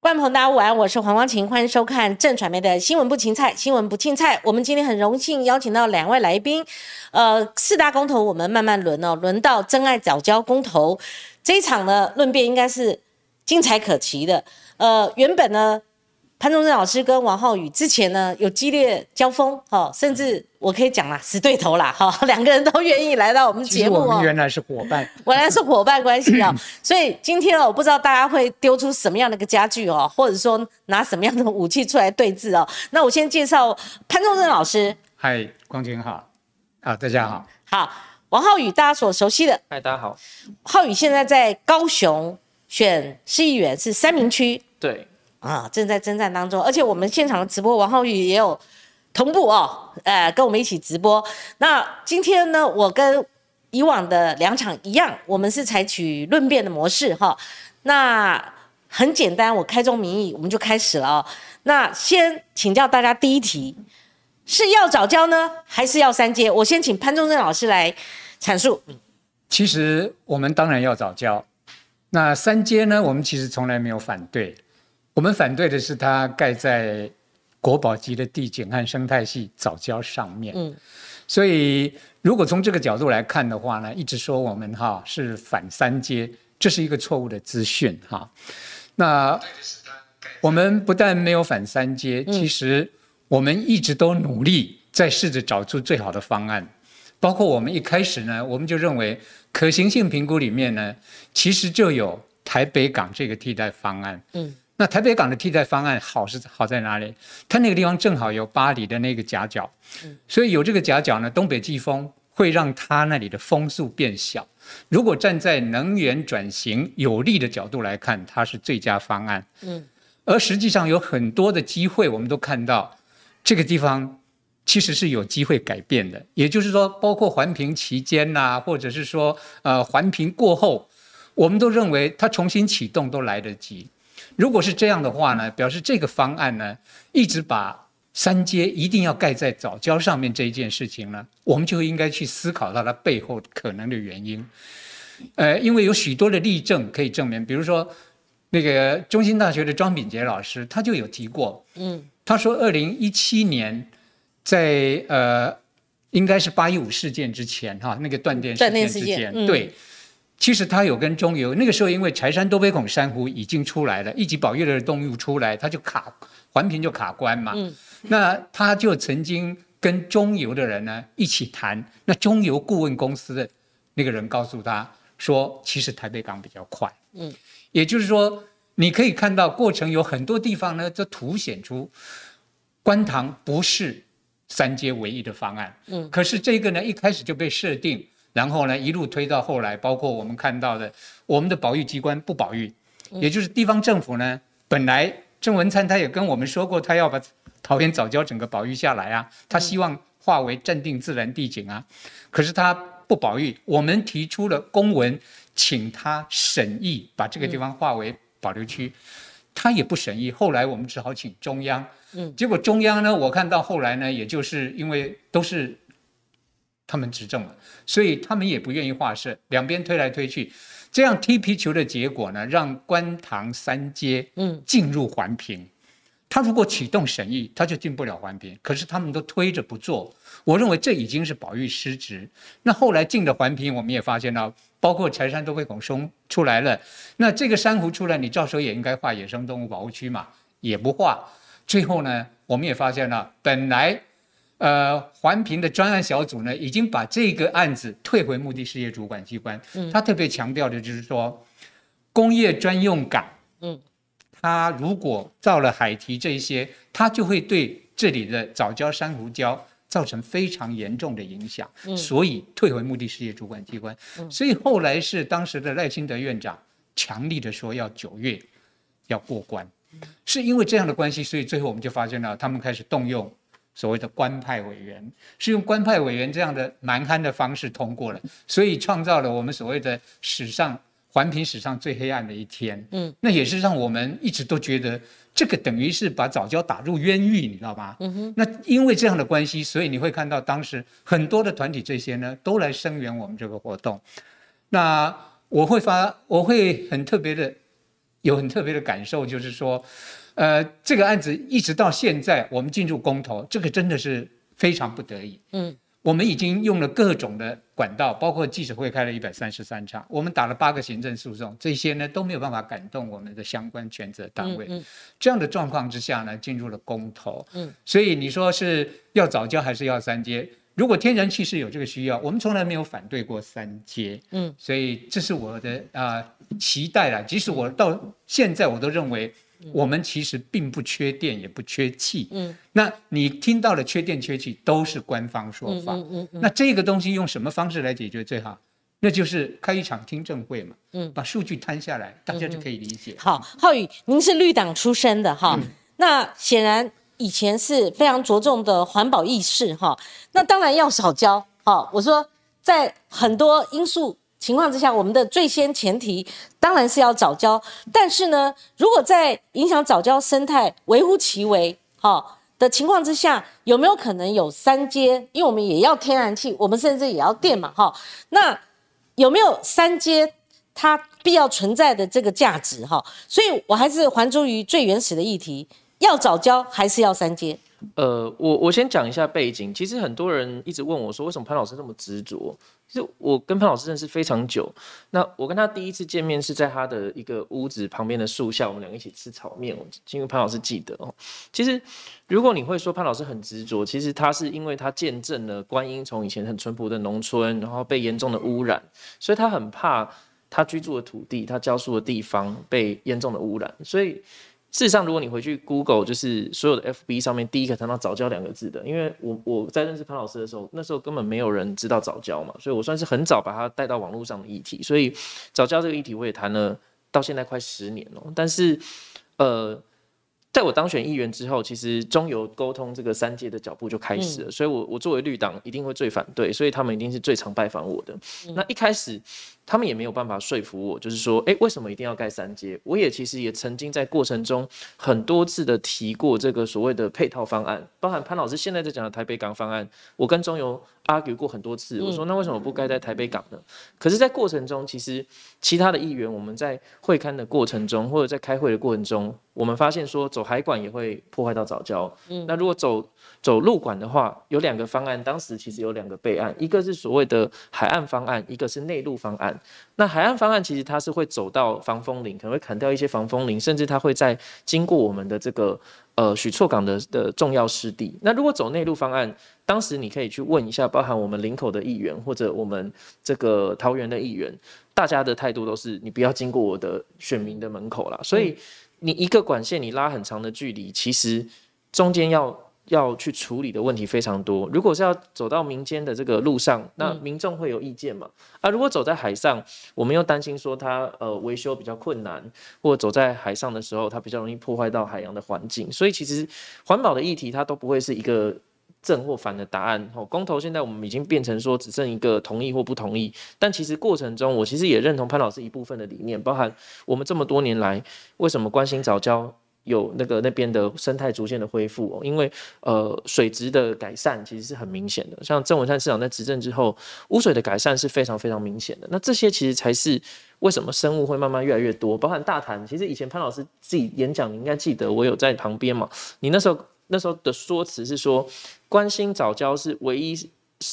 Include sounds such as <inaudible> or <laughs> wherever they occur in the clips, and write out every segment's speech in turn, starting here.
观众朋友，大家午安，我是黄光琴，欢迎收看正传媒的新闻不芹菜，新闻不芹菜。我们今天很荣幸邀请到两位来宾，呃，四大公投我们慢慢轮哦，轮到真爱早教公投这一场呢，论辩应该是精彩可期的。呃，原本呢。潘宗正老师跟王浩宇之前呢有激烈交锋，哈，甚至我可以讲啦，死对头啦，哈，<laughs> 两个人都愿意来到我们节目哦。我们原来是伙伴，原来是伙伴关系啊，<clears throat> 所以今天哦，我不知道大家会丢出什么样的一个家具哦，或者说拿什么样的武器出来对峙哦。那我先介绍潘宗正老师。嗨，光景好，好，大家好。好，王浩宇大家所熟悉的。嗨，大家好。浩宇现在在高雄选市议员，是三明区。对。啊，正在征战当中，而且我们现场的直播，王浩宇也有同步哦，呃，跟我们一起直播。那今天呢，我跟以往的两场一样，我们是采取论辩的模式哈。那很简单，我开宗明义，我们就开始了哦。那先请教大家第一题，是要早教呢，还是要三阶？我先请潘忠正老师来阐述。其实我们当然要早教，那三阶呢，我们其实从来没有反对。我们反对的是它盖在国宝级的地景和生态系早教上面。嗯，所以如果从这个角度来看的话呢，一直说我们哈是反三阶，这是一个错误的资讯哈。那我们不但没有反三阶，其实我们一直都努力在试着找出最好的方案。包括我们一开始呢，我们就认为可行性评估里面呢，其实就有台北港这个替代方案。嗯。那台北港的替代方案好是好在哪里？它那个地方正好有巴黎的那个夹角，所以有这个夹角呢，东北季风会让它那里的风速变小。如果站在能源转型有利的角度来看，它是最佳方案。嗯，而实际上有很多的机会，我们都看到这个地方其实是有机会改变的。也就是说，包括环评期间呐，或者是说呃环评过后，我们都认为它重新启动都来得及。如果是这样的话呢，表示这个方案呢，一直把三阶一定要盖在早教上面这一件事情呢，我们就应该去思考到它背后可能的原因。呃，因为有许多的例证可以证明，比如说那个中心大学的庄炳杰老师，他就有提过，嗯，他说二零一七年在呃，应该是八一五事件之前哈，那个断电事件之前，对。其实他有跟中油，那个时候因为柴山多杯孔珊瑚已经出来了，一级保育的动物出来，他就卡环评就卡关嘛。嗯，那他就曾经跟中油的人呢一起谈，那中油顾问公司的那个人告诉他说，其实台北港比较快。嗯，也就是说，你可以看到过程有很多地方呢，就凸显出观塘不是三阶唯一的方案。嗯，可是这个呢一开始就被设定。然后呢，一路推到后来，包括我们看到的，我们的保育机关不保育，也就是地方政府呢，本来郑文灿他也跟我们说过，他要把桃园早教整个保育下来啊，他希望化为镇定自然地景啊，可是他不保育，我们提出了公文，请他审议把这个地方划为保留区，他也不审议，后来我们只好请中央，嗯，结果中央呢，我看到后来呢，也就是因为都是。他们执政了，所以他们也不愿意划设，两边推来推去，这样踢皮球的结果呢，让观塘三街嗯进入环评。他如果启动审议，他就进不了环评。可是他们都推着不做，我认为这已经是保育失职。那后来进的环评，我们也发现了，包括柴山都会拱松出来了，那这个珊瑚出来，你照说也应该划野生动物保护区嘛，也不划。最后呢，我们也发现了，本来。呃，环评的专案小组呢，已经把这个案子退回目的事业主管机关。嗯，他特别强调的就是说，工业专用港，嗯，他如果造了海堤这些，他就会对这里的藻礁珊瑚礁造成非常严重的影响。嗯，所以退回目的事业主管机关。嗯，所以后来是当时的赖清德院长强力的说要九月要过关，是因为这样的关系，所以最后我们就发现了他们开始动用。所谓的官派委员是用官派委员这样的蛮憨的方式通过了，所以创造了我们所谓的史上环评史上最黑暗的一天。嗯，那也是让我们一直都觉得这个等于是把早教打入冤狱，你知道吗？嗯哼。那因为这样的关系，所以你会看到当时很多的团体这些呢都来声援我们这个活动。那我会发，我会很特别的有很特别的感受，就是说，呃，这个案子一直到现在，我们进入公投，这个真的是非常不得已。嗯。我们已经用了各种的管道，包括记者会开了一百三十三场，我们打了八个行政诉讼，这些呢都没有办法感动我们的相关权责单位。这样的状况之下呢，进入了公投。嗯，所以你说是要早交还是要三阶？如果天然气是有这个需要，我们从来没有反对过三阶。嗯，所以这是我的啊期待啦。即使我到现在我都认为。我们其实并不缺电，也不缺气。嗯，那你听到的缺电缺气都是官方说法。嗯嗯嗯。那这个东西用什么方式来解决最好？那就是开一场听证会嘛。嗯。把数据摊下来，大家就可以理解。好，浩宇，您是绿党出身的哈。那显然以前是非常着重的环保意识哈。那当然要少交。哈，我说在很多因素。情况之下，我们的最先前提当然是要早教，但是呢，如果在影响早教生态微乎其微哈的情况之下，有没有可能有三阶？因为我们也要天然气，我们甚至也要电嘛哈。那有没有三阶它必要存在的这个价值哈？所以我还是还诸于最原始的议题：要早教还是要三阶？呃，我我先讲一下背景。其实很多人一直问我说，为什么潘老师那么执着？其实我跟潘老师认识非常久。那我跟他第一次见面是在他的一个屋子旁边的树下，我们两个一起吃炒面。我因为潘老师记得哦。其实如果你会说潘老师很执着，其实他是因为他见证了观音从以前很淳朴的农村，然后被严重的污染，所以他很怕他居住的土地、他教书的地方被严重的污染，所以。事实上，如果你回去 Google，就是所有的 FB 上面第一个谈到早教两个字的，因为我我在认识潘老师的时候，那时候根本没有人知道早教嘛，所以我算是很早把它带到网络上的议题，所以早教这个议题我也谈了到现在快十年了，但是呃。在我当选议员之后，其实中油沟通这个三界的脚步就开始了，所以我我作为绿党一定会最反对，所以他们一定是最常拜访我的。那一开始他们也没有办法说服我，就是说，哎，为什么一定要盖三阶？我也其实也曾经在过程中很多次的提过这个所谓的配套方案，包含潘老师现在在讲的台北港方案，我跟中油 argue 过很多次，我说那为什么不盖在台北港呢？可是，在过程中，其实其他的议员我们在会刊的过程中，或者在开会的过程中。我们发现说走海管也会破坏到早教，嗯，那如果走走路管的话，有两个方案，当时其实有两个备案，一个是所谓的海岸方案，一个是内陆方案。那海岸方案其实它是会走到防风林，可能会砍掉一些防风林，甚至它会在经过我们的这个呃许厝港的的重要湿地。那如果走内陆方案，当时你可以去问一下，包含我们林口的议员或者我们这个桃园的议员，大家的态度都是你不要经过我的选民的门口啦，所以。你一个管线，你拉很长的距离，其实中间要要去处理的问题非常多。如果是要走到民间的这个路上，那民众会有意见嘛？啊，如果走在海上，我们又担心说它呃维修比较困难，或者走在海上的时候，它比较容易破坏到海洋的环境。所以其实环保的议题，它都不会是一个。正或反的答案，哦，公投现在我们已经变成说只剩一个同意或不同意，但其实过程中我其实也认同潘老师一部分的理念，包含我们这么多年来为什么关心早教有那个那边的生态逐渐的恢复哦，因为呃水质的改善其实是很明显的，像郑文灿市长在执政之后，污水的改善是非常非常明显的，那这些其实才是为什么生物会慢慢越来越多，包含大潭，其实以前潘老师自己演讲你应该记得，我有在旁边嘛，你那时候。那时候的说辞是说，关心早教是唯一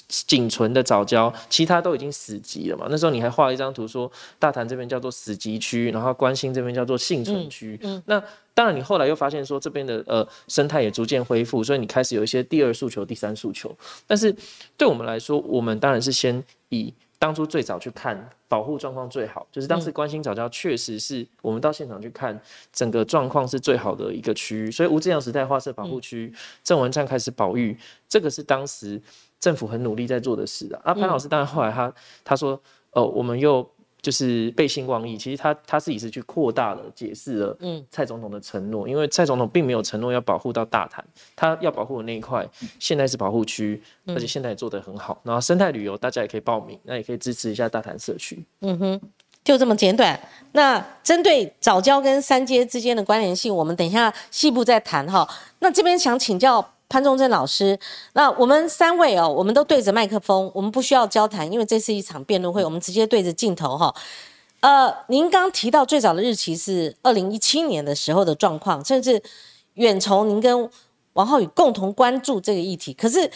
仅存的早教，其他都已经死极了嘛。那时候你还画了一张图，说大潭这边叫做死极区，然后关心这边叫做幸存区。嗯那当然，你后来又发现说这边的呃生态也逐渐恢复，所以你开始有一些第二诉求、第三诉求。但是对我们来说，我们当然是先以。当初最早去看保护状况最好，就是当时关心早教确实是我们到现场去看整个状况是最好的一个区域，所以吴志阳时代划设保护区，郑文灿开始保育，这个是当时政府很努力在做的事啊。啊，潘老师当然后来他他说，呃，我们又。就是背信忘义，其实他他自己是去扩大了解释了，嗯，蔡总统的承诺，因为蔡总统并没有承诺要保护到大潭，他要保护的那一块现在是保护区，而且现在也做得很好。然后生态旅游大家也可以报名，那也可以支持一下大潭社区。嗯哼，就这么简短。那针对早教跟三阶之间的关联性，我们等一下细部再谈哈。那这边想请教。潘忠贞老师，那我们三位哦，我们都对着麦克风，我们不需要交谈，因为这是一场辩论会，我们直接对着镜头哈。呃，您刚提到最早的日期是二零一七年的时候的状况，甚至远从您跟王浩宇共同关注这个议题。可是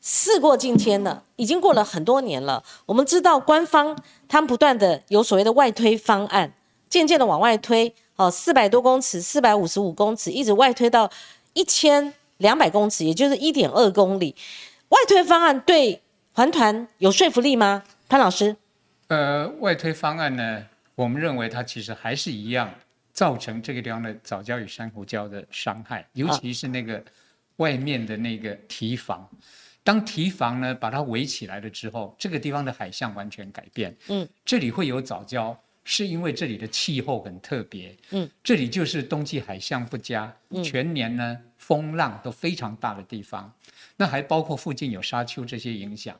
事过境迁了，已经过了很多年了。我们知道官方他们不断的有所谓的外推方案，渐渐的往外推，哦，四百多公尺、四百五十五公尺，一直外推到一千两百公尺，也就是一点二公里。外推方案对环团有说服力吗？潘老师？呃，外推方案呢，我们认为它其实还是一样，造成这个地方的藻礁与珊瑚礁的伤害，尤其是那个外面的那个堤防。当堤防呢把它围起来了之后，这个地方的海象完全改变。嗯，这里会有藻礁，是因为这里的气候很特别。嗯，这里就是冬季海象不佳，全年呢风浪都非常大的地方。那还包括附近有沙丘这些影响。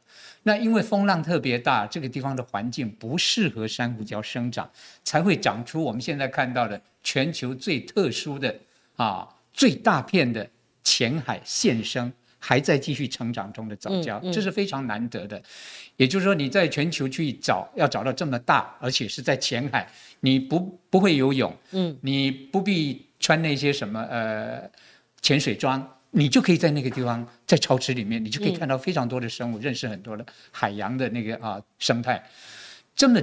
那因为风浪特别大，这个地方的环境不适合珊瑚礁生长，才会长出我们现在看到的全球最特殊的啊最大片的浅海现生还在继续成长中的藻礁，这是非常难得的。也就是说，你在全球去找要找到这么大，而且是在浅海，你不不会游泳，嗯，你不必穿那些什么呃潜水装。你就可以在那个地方，在潮池里面，你就可以看到非常多的生物，认识很多的海洋的那个啊生态，这么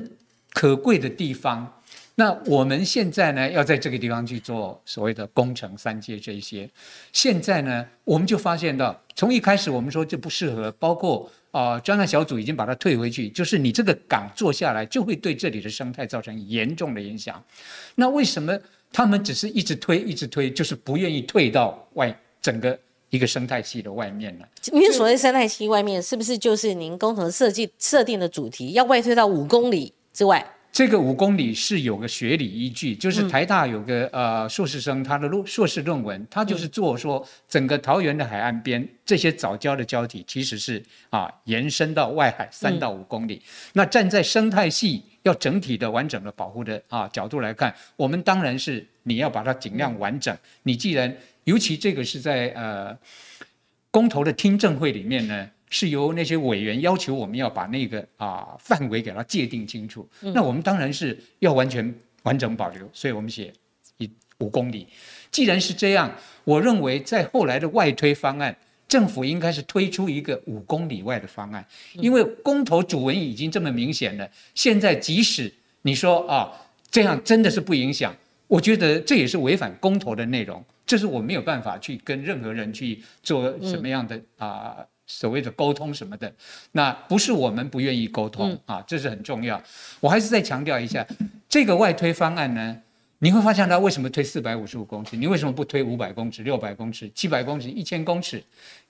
可贵的地方。那我们现在呢，要在这个地方去做所谓的工程三阶这一些。现在呢，我们就发现到，从一开始我们说就不适合，包括啊专案小组已经把它退回去，就是你这个港做下来，就会对这里的生态造成严重的影响。那为什么他们只是一直推，一直推，就是不愿意退到外？整个一个生态系的外面了？您所谓生态系外面，是不是就是您工程设计设定的主题，要外推到五公里之外？这个五公里是有个学理依据，就是台大有个呃硕士生，他的论硕士论文，他就是做说整个桃园的海岸边这些藻礁的礁体，其实是啊延伸到外海三到五公里。那站在生态系要整体的完整的保护的啊角度来看，我们当然是你要把它尽量完整。你既然尤其这个是在呃公投的听证会里面呢，是由那些委员要求我们要把那个啊范围给它界定清楚。那我们当然是要完全完整保留，所以我们写一五公里。既然是这样，我认为在后来的外推方案，政府应该是推出一个五公里外的方案，因为公投主文已经这么明显了。现在即使你说啊这样真的是不影响，我觉得这也是违反公投的内容。这是我没有办法去跟任何人去做什么样的啊所谓的沟通什么的，那不是我们不愿意沟通啊，这是很重要。我还是再强调一下，这个外推方案呢，你会发现它为什么推四百五十五公尺，你为什么不推五百公尺、六百公尺、七百公尺、一千公尺？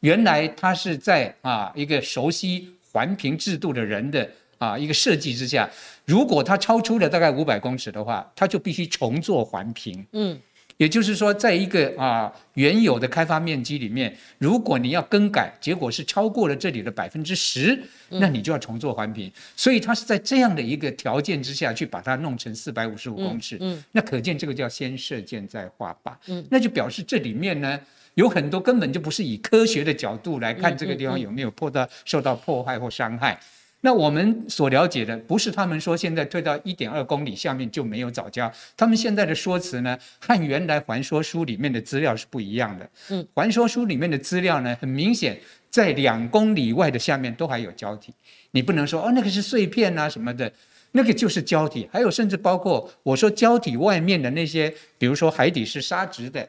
原来它是在啊一个熟悉环评制度的人的啊一个设计之下，如果它超出了大概五百公尺的话，它就必须重做环评。嗯。也就是说，在一个啊原有的开发面积里面，如果你要更改，结果是超过了这里的百分之十，那你就要重做环评。所以它是在这样的一个条件之下去把它弄成四百五十五公尺。嗯，那可见这个叫先射箭再画靶。嗯，那就表示这里面呢有很多根本就不是以科学的角度来看这个地方有没有破到受到破坏或伤害。那我们所了解的不是他们说现在退到一点二公里下面就没有藻礁，他们现在的说辞呢和原来还说书里面的资料是不一样的。嗯，还说书里面的资料呢，很明显在两公里外的下面都还有胶体，你不能说哦那个是碎片啊什么的，那个就是胶体。还有甚至包括我说胶体外面的那些，比如说海底是沙质的，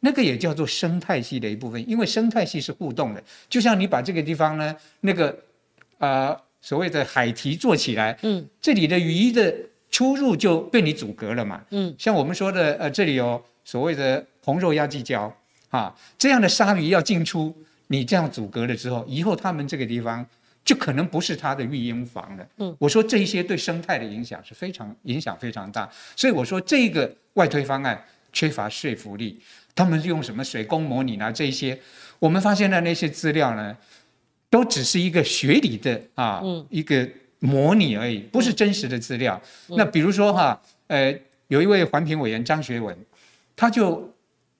那个也叫做生态系的一部分，因为生态系是互动的，就像你把这个地方呢那个啊。所谓的海堤做起来，嗯，这里的鱼的出入就被你阻隔了嘛，嗯，像我们说的，呃，这里有所谓的红肉亚基礁，啊，这样的鲨鱼要进出，你这样阻隔了之后，以后他们这个地方就可能不是它的育婴房了，嗯，我说这一些对生态的影响是非常影响非常大，所以我说这个外推方案缺乏说服力，他们用什么水工模拟啊这一些，我们发现的那些资料呢？都只是一个学理的啊，一个模拟而已，不是真实的资料。那比如说哈，呃，有一位环评委员张学文，他就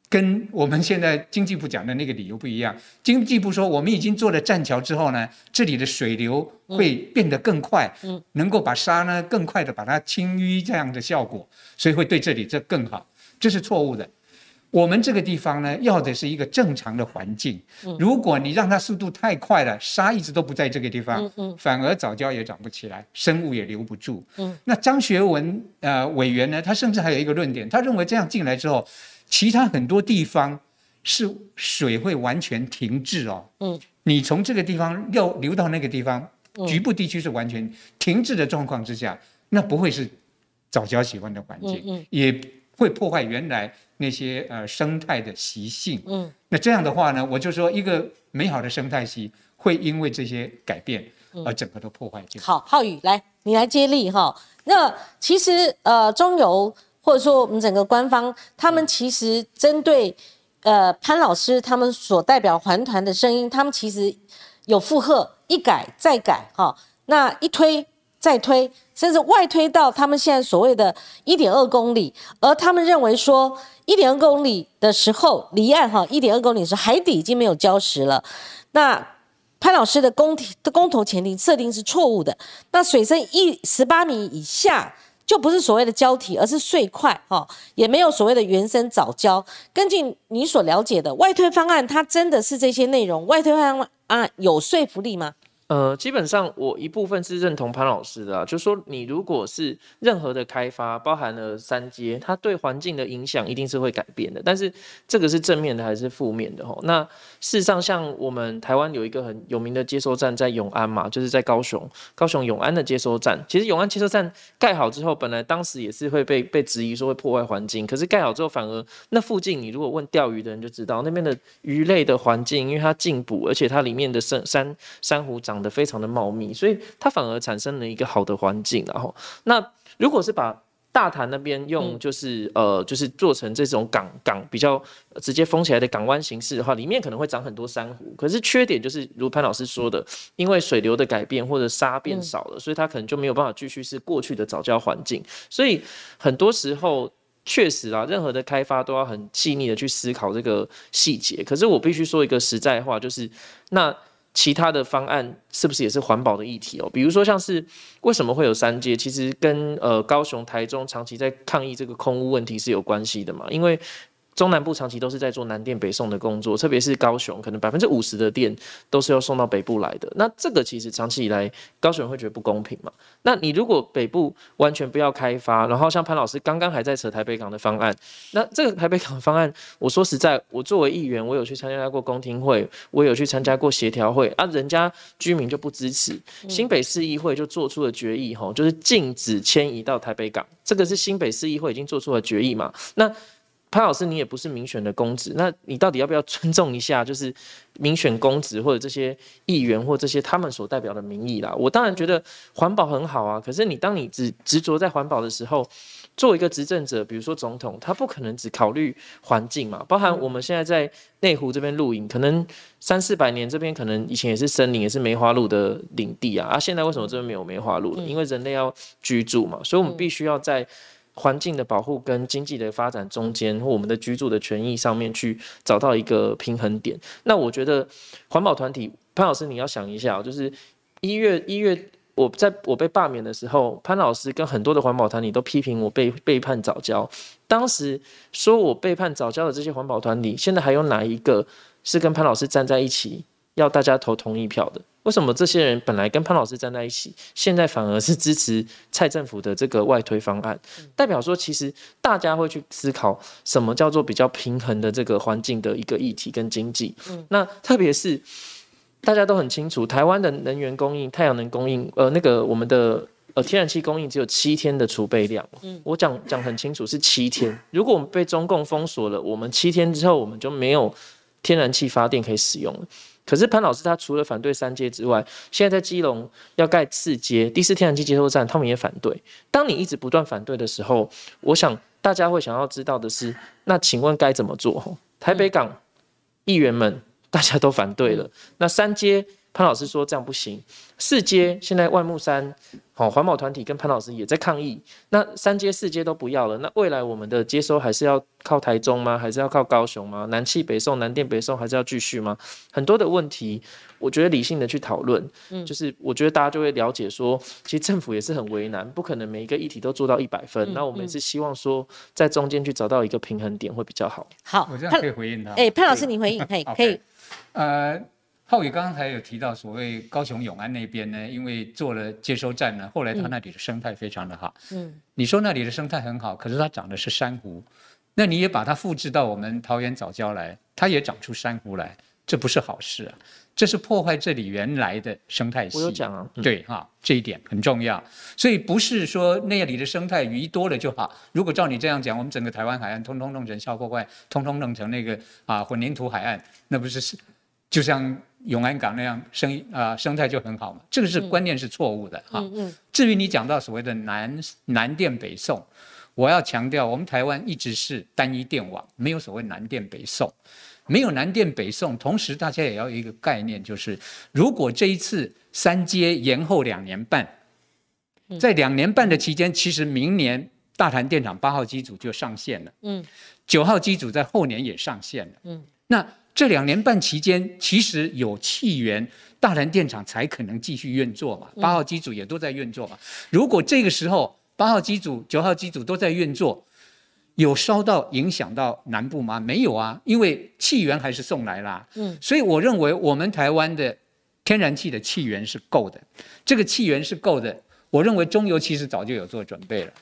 跟我们现在经济部讲的那个理由不一样。经济部说，我们已经做了栈桥之后呢，这里的水流会变得更快，嗯，能够把沙呢更快的把它清淤这样的效果，所以会对这里这更好。这是错误的。我们这个地方呢，要的是一个正常的环境。如果你让它速度太快了，沙一直都不在这个地方，反而早教也长不起来，生物也留不住。那张学文呃委员呢，他甚至还有一个论点，他认为这样进来之后，其他很多地方是水会完全停滞哦。嗯，你从这个地方要流到那个地方，局部地区是完全停滞的状况之下，那不会是早教喜欢的环境，也会破坏原来。那些呃生态的习性，嗯，那这样的话呢，我就说一个美好的生态系会因为这些改变而整个都破坏掉。好，浩宇来，你来接力哈。那其实呃中油或者说我们整个官方，他们其实针对呃潘老师他们所代表环团的声音，他们其实有附和，一改再改哈，那一推再推，甚至外推到他们现在所谓的一点二公里，而他们认为说。一点二公里的时候离岸哈，一点二公里是海底已经没有礁石了。那潘老师的公题的公投前提设定是错误的。那水深一十八米以下就不是所谓的礁体，而是碎块哈，也没有所谓的原生藻礁。根据你所了解的外推方案，它真的是这些内容？外推方案啊有说服力吗？呃，基本上我一部分是认同潘老师的啊，就说你如果是任何的开发，包含了三阶，它对环境的影响一定是会改变的。但是这个是正面的还是负面的？吼，那事实上像我们台湾有一个很有名的接收站在永安嘛，就是在高雄，高雄永安的接收站。其实永安接收站盖好之后，本来当时也是会被被质疑说会破坏环境，可是盖好之后反而那附近你如果问钓鱼的人就知道，那边的鱼类的环境，因为它进补，而且它里面的山山珊瑚长。的非常的茂密，所以它反而产生了一个好的环境。然后，那如果是把大潭那边用，就是呃，就是做成这种港港比较直接封起来的港湾形式的话，里面可能会长很多珊瑚。可是缺点就是，如潘老师说的，因为水流的改变或者沙变少了，所以它可能就没有办法继续是过去的早教环境。所以很多时候确实啊，任何的开发都要很细腻的去思考这个细节。可是我必须说一个实在话，就是那。其他的方案是不是也是环保的议题哦？比如说像是为什么会有三阶，其实跟呃高雄、台中长期在抗议这个空屋问题是有关系的嘛？因为中南部长期都是在做南电北送的工作，特别是高雄，可能百分之五十的电都是要送到北部来的。那这个其实长期以来，高雄人会觉得不公平嘛？那你如果北部完全不要开发，然后像潘老师刚刚还在扯台北港的方案，那这个台北港方案，我说实在，我作为议员，我有去参加过公听会，我有去参加过协调会啊，人家居民就不支持，新北市议会就做出了决议，吼，就是禁止迁移到台北港，这个是新北市议会已经做出了决议嘛？那潘老师，你也不是民选的公职，那你到底要不要尊重一下，就是民选公职或者这些议员或这些他们所代表的民意啦？我当然觉得环保很好啊，可是你当你只执着在环保的时候，作为一个执政者，比如说总统，他不可能只考虑环境嘛。包含我们现在在内湖这边露营，可能三四百年这边可能以前也是森林，也是梅花鹿的领地啊，啊，现在为什么这边没有梅花鹿了？因为人类要居住嘛，所以我们必须要在。环境的保护跟经济的发展中间，或我们的居住的权益上面去找到一个平衡点。那我觉得环保团体潘老师，你要想一下，就是一月一月我在我被罢免的时候，潘老师跟很多的环保团体都批评我被背叛早教。当时说我背叛早教的这些环保团体，现在还有哪一个是跟潘老师站在一起，要大家投同意票的？为什么这些人本来跟潘老师站在一起，现在反而是支持蔡政府的这个外推方案？代表说，其实大家会去思考什么叫做比较平衡的这个环境的一个议题跟经济。那特别是大家都很清楚，台湾的能源供应、太阳能供应，呃，那个我们的呃天然气供应只有七天的储备量。嗯我讲讲很清楚，是七天。如果我们被中共封锁了，我们七天之后我们就没有天然气发电可以使用了。可是潘老师他除了反对三阶之外，现在在基隆要盖四阶第四天然气接收站，他们也反对。当你一直不断反对的时候，我想大家会想要知道的是，那请问该怎么做？台北港议员们大家都反对了，那三阶潘老师说这样不行。四阶现在万木山，好环保团体跟潘老师也在抗议。那三阶四阶都不要了，那未来我们的接收还是要靠台中吗？还是要靠高雄吗？南气北送、南电北送还是要继续吗？很多的问题，我觉得理性的去讨论，嗯，就是我觉得大家就会了解说，其实政府也是很为难，不可能每一个议题都做到一百分。那我们也是希望说，在中间去找到一个平衡点会比较好。好，我这样可以回应他。哎，潘老师，你回应可以 <laughs> 可以。呃。浩宇刚才有提到，所谓高雄永安那边呢，因为做了接收站呢，后来他那里的生态非常的好。嗯，你说那里的生态很好，可是它长的是珊瑚，那你也把它复制到我们桃园早礁来，它也长出珊瑚来，这不是好事啊，这是破坏这里原来的生态系。我有讲啊，对哈，这一点很重要。所以不是说那里的生态鱼多了就好。如果照你这样讲，我们整个台湾海岸通通弄成消破坏，通通弄成那个啊混凝土海岸，那不是是就像。永安港那样生啊生态就很好嘛，这个是观念是错误的哈。至于你讲到所谓的南南电北送，我要强调，我们台湾一直是单一电网，没有所谓南电北送，没有南电北送。同时，大家也要有一个概念，就是如果这一次三阶延后两年半，在两年半的期间，其实明年大潭电厂八号机组就上线了，嗯，九号机组在后年也上线了，嗯，那。这两年半期间，其实有气源，大南电厂才可能继续运作嘛。八号机组也都在运作嘛。如果这个时候八号机组、九号机组都在运作，有烧到影响到南部吗？没有啊，因为气源还是送来啦。嗯，所以我认为我们台湾的天然气的气源是够的，这个气源是够的。我认为中油其实早就有做准备了。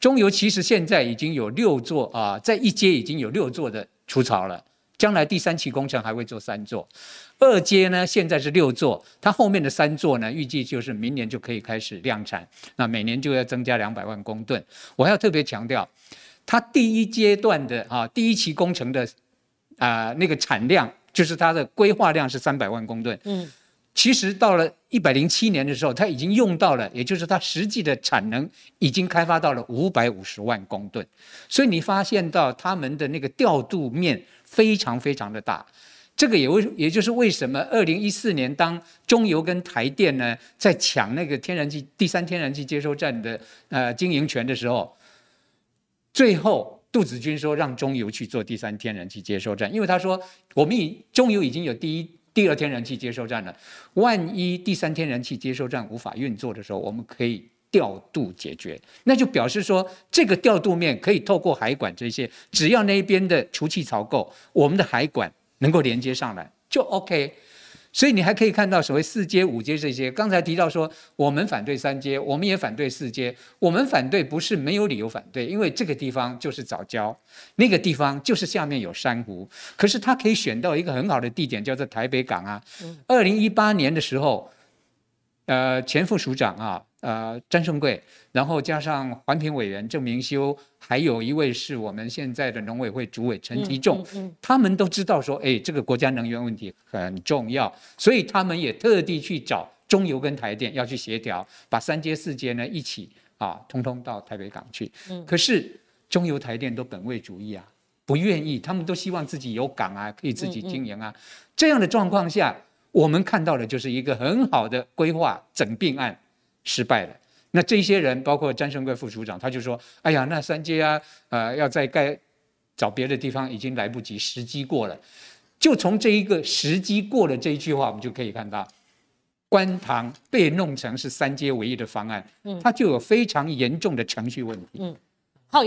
中油其实现在已经有六座啊，在一阶已经有六座的除槽了。将来第三期工程还会做三座，二阶呢现在是六座，它后面的三座呢预计就是明年就可以开始量产，那每年就要增加两百万公吨。我还要特别强调，它第一阶段的啊第一期工程的啊那个产量，就是它的规划量是三百万公吨。嗯，其实到了一百零七年的时候，它已经用到了，也就是它实际的产能已经开发到了五百五十万公吨。所以你发现到他们的那个调度面。非常非常的大，这个也为也就是为什么二零一四年当中油跟台电呢在抢那个天然气第三天然气接收站的呃经营权的时候，最后杜子君说让中油去做第三天然气接收站，因为他说我们已中油已经有第一第二天然气接收站了，万一第三天然气接收站无法运作的时候，我们可以。调度解决，那就表示说，这个调度面可以透过海管这些，只要那边的除气槽够，我们的海管能够连接上来就 OK。所以你还可以看到所谓四阶、五阶这些。刚才提到说，我们反对三阶，我们也反对四阶。我们反对不是没有理由反对，因为这个地方就是早教，那个地方就是下面有珊瑚。可是它可以选到一个很好的地点，叫做台北港啊。二零一八年的时候，呃，前副署长啊。呃，詹胜贵，然后加上环评委员郑明修，还有一位是我们现在的农委会主委陈吉仲，他们都知道说，哎，这个国家能源问题很重要，所以他们也特地去找中油跟台电要去协调，把三阶四阶呢一起啊，通通到台北港去。可是中油台电都本位主义啊，不愿意，他们都希望自己有港啊，可以自己经营啊。这样的状况下，我们看到的就是一个很好的规划整并案。失败了，那这些人包括詹胜贵副署长，他就说：“哎呀，那三阶啊，呃，要再盖找别的地方已经来不及，时机过了。”就从这一个时机过了这一句话，我们就可以看到，官塘被弄成是三阶唯一的方案，嗯，它就有非常严重的程序问题，嗯。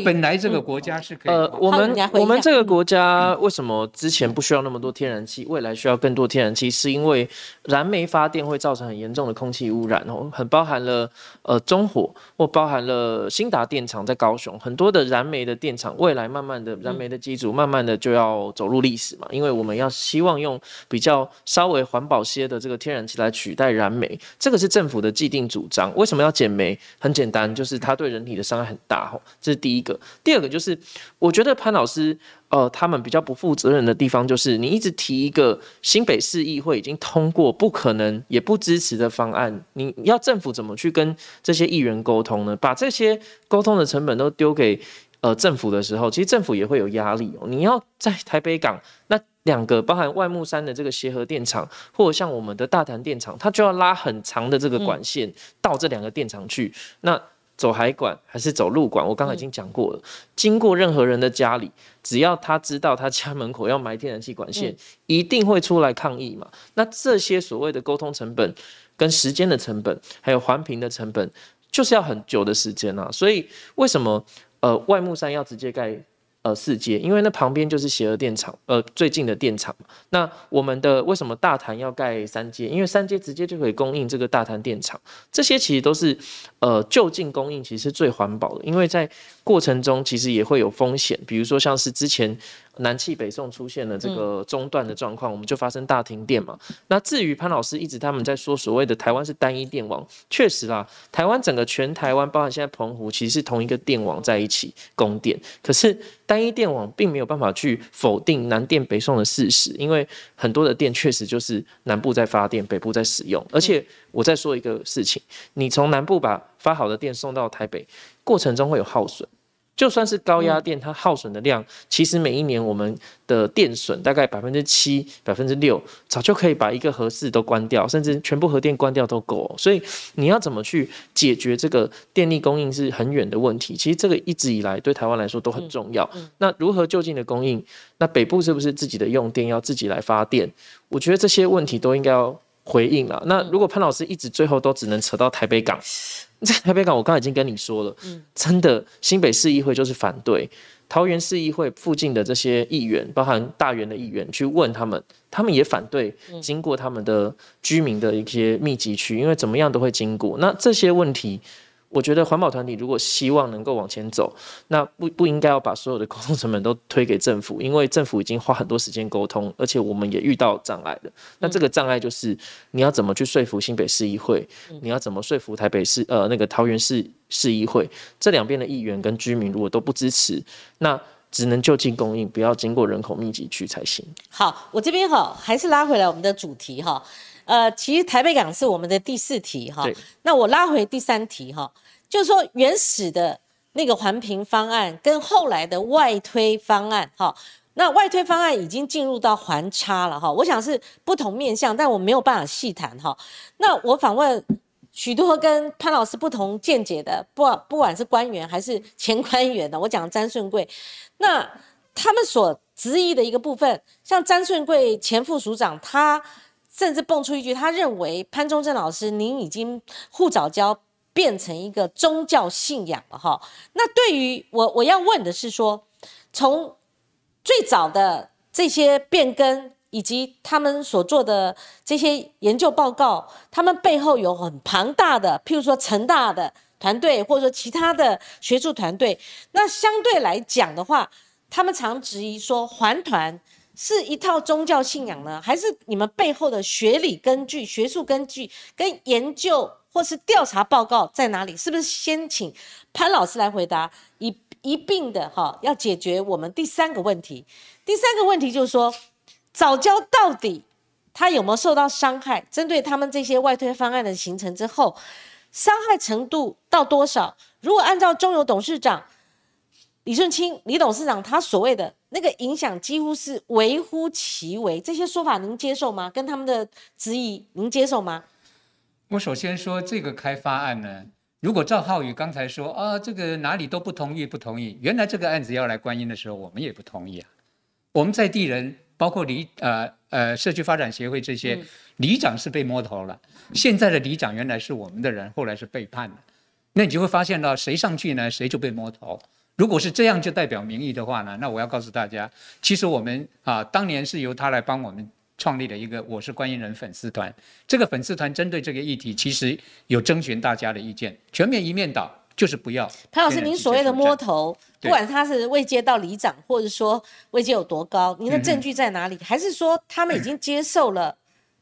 本来这个国家是可以。呃，我们我们这个国家为什么之前不需要那么多天然气，未来需要更多天然气？是因为燃煤发电会造成很严重的空气污染哦，很包含了呃中火或包含了新达电厂在高雄很多的燃煤的电厂，未来慢慢的燃煤的机组慢慢的就要走入历史嘛，因为我们要希望用比较稍微环保些的这个天然气来取代燃煤，这个是政府的既定主张。为什么要减煤？很简单，就是它对人体的伤害很大哦，这是第。第一个，第二个就是，我觉得潘老师，呃，他们比较不负责任的地方，就是你一直提一个新北市议会已经通过不可能也不支持的方案，你要政府怎么去跟这些议员沟通呢？把这些沟通的成本都丢给呃政府的时候，其实政府也会有压力哦。你要在台北港那两个包含外木山的这个协和电厂，或者像我们的大潭电厂，它就要拉很长的这个管线到这两个电厂去。那走海管还是走路管？我刚才已经讲过了，经过任何人的家里，只要他知道他家门口要埋天然气管线，一定会出来抗议嘛。那这些所谓的沟通成本、跟时间的成本，还有环评的成本，就是要很久的时间啊。所以为什么呃外木山要直接盖？呃，四阶，因为那旁边就是邪恶电厂，呃，最近的电厂。那我们的为什么大潭要盖三阶？因为三阶直接就可以供应这个大潭电厂。这些其实都是呃就近供应，其实最环保的。因为在过程中其实也会有风险，比如说像是之前。南气北送出现了这个中断的状况，我们就发生大停电嘛。那至于潘老师一直他们在说所谓的台湾是单一电网，确实啦，台湾整个全台湾，包含现在澎湖，其实是同一个电网在一起供电。可是单一电网并没有办法去否定南电北送的事实，因为很多的电确实就是南部在发电，北部在使用。而且我再说一个事情，你从南部把发好的电送到台北，过程中会有耗损。就算是高压电，它耗损的量，其实每一年我们的电损大概百分之七、百分之六，早就可以把一个核四都关掉，甚至全部核电关掉都够。所以你要怎么去解决这个电力供应是很远的问题？其实这个一直以来对台湾来说都很重要。那如何就近的供应？那北部是不是自己的用电要自己来发电？我觉得这些问题都应该要回应了。那如果潘老师一直最后都只能扯到台北港。<laughs> 在台北港，我刚才已经跟你说了，真的新北市议会就是反对，桃园市议会附近的这些议员，包含大园的议员，去问他们，他们也反对经过他们的居民的一些密集区，因为怎么样都会经过，那这些问题。我觉得环保团体如果希望能够往前走，那不不应该要把所有的沟通成本都推给政府，<laughs> 因为政府已经花很多时间沟通，而且我们也遇到障碍了。那这个障碍就是你要怎么去说服新北市议会，你要怎么说服台北市呃那个桃园市市议会，这两边的议员跟居民如果都不支持，那只能就近供应，不要经过人口密集区才行。好，我这边哈还是拉回来我们的主题哈。呃，其实台北港是我们的第四题哈，那我拉回第三题哈，就是说原始的那个环评方案跟后来的外推方案哈，那外推方案已经进入到环差了哈，我想是不同面向，但我没有办法细谈哈。那我访问许多跟潘老师不同见解的，不不管是官员还是前官员的，我讲詹顺贵，那他们所质疑的一个部分，像詹顺贵前副署长他。甚至蹦出一句，他认为潘忠正老师，您已经护早教变成一个宗教信仰了哈。那对于我，我要问的是说，从最早的这些变更，以及他们所做的这些研究报告，他们背后有很庞大的，譬如说成大的团队，或者说其他的学术团队。那相对来讲的话，他们常质疑说环团。是一套宗教信仰呢，还是你们背后的学理根据、学术根据跟研究或是调查报告在哪里？是不是先请潘老师来回答，一一并的哈，要解决我们第三个问题。第三个问题就是说，早教到底他有没有受到伤害？针对他们这些外推方案的形成之后，伤害程度到多少？如果按照中油董事长李顺清李董事长他所谓的。那个影响几乎是微乎其微，这些说法您接受吗？跟他们的质疑，您接受吗？我首先说这个开发案呢，如果赵浩宇刚才说啊，这个哪里都不同意，不同意。原来这个案子要来观音的时候，我们也不同意啊。我们在地人，包括里呃呃社区发展协会这些里长是被摸头了。现在的里长原来是我们的人，后来是背叛的。那你就会发现到谁上去呢，谁就被摸头。如果是这样就代表民意的话呢？那我要告诉大家，其实我们啊，当年是由他来帮我们创立了一个“我是观音人”粉丝团。这个粉丝团针对这个议题，其实有征询大家的意见，全面一面倒，就是不要。潘老师，您所谓的摸头，不管他是未接到里长，或者说未接有多高，您的证据在哪里？还是说他们已经接受了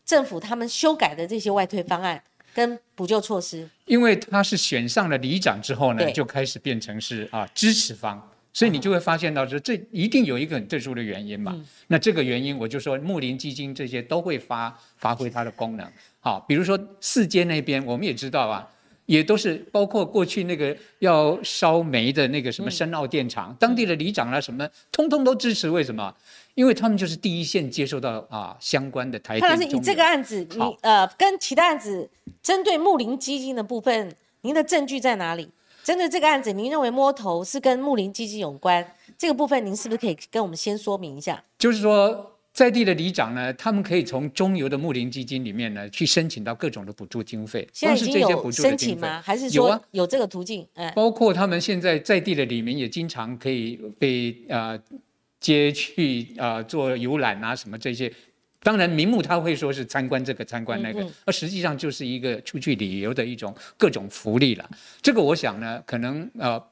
政府他们修改的这些外推方案？跟补救措施，因为他是选上了里长之后呢，就开始变成是啊支持方，所以你就会发现到说这一定有一个很特殊的原因嘛。那这个原因我就说木林基金这些都会发发挥它的功能。好，比如说四街那边我们也知道啊，也都是包括过去那个要烧煤的那个什么深澳电厂，当地的里长啦什么，通通都支持。为什么？因为他们就是第一线接受到啊相关的台电。潘老师，你这个案子，你呃跟其他案子针对木林基金的部分，您的证据在哪里？针对这个案子，您认为摸头是跟木林基金有关？这个部分您是不是可以跟我们先说明一下？就是说，在地的里长呢，他们可以从中游的木林基金里面呢去申请到各种的补助经费。现在已经有申请吗？还是说有这个途径？哎，包括他们现在在地的里面也经常可以被呃接去啊做游览啊什么这些。当然，名目他会说是参观这个参观那个，而实际上就是一个出去旅游的一种各种福利了。这个我想呢，可能呃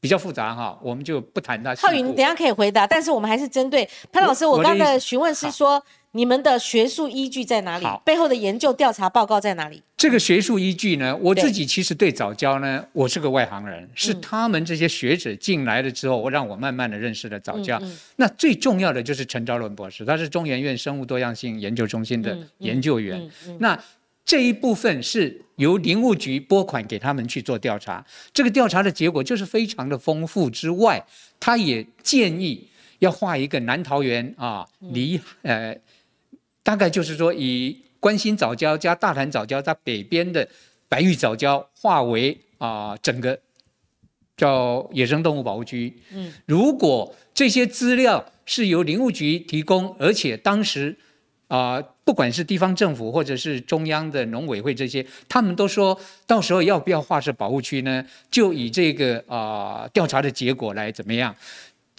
比较复杂哈，我们就不谈它。浩宇，你等下可以回答，但是我们还是针对潘老师，我刚才询问是说。你们的学术依据在哪里？背后的研究调查报告在哪里？这个学术依据呢？我自己其实对早教呢，我是个外行人，是他们这些学者进来了之后，我让我慢慢的认识了早教。那最重要的就是陈昭伦博士，他是中研院生物多样性研究中心的研究员。那这一部分是由林务局拨款给他们去做调查，这个调查的结果就是非常的丰富。之外，他也建议要画一个南桃园啊，离呃。大概就是说，以关心早教加大潭早教在北边的白玉早教划为啊整个叫野生动物保护区。嗯，如果这些资料是由林务局提供，而且当时啊不管是地方政府或者是中央的农委会这些，他们都说到时候要不要划设保护区呢？就以这个啊调查的结果来怎么样？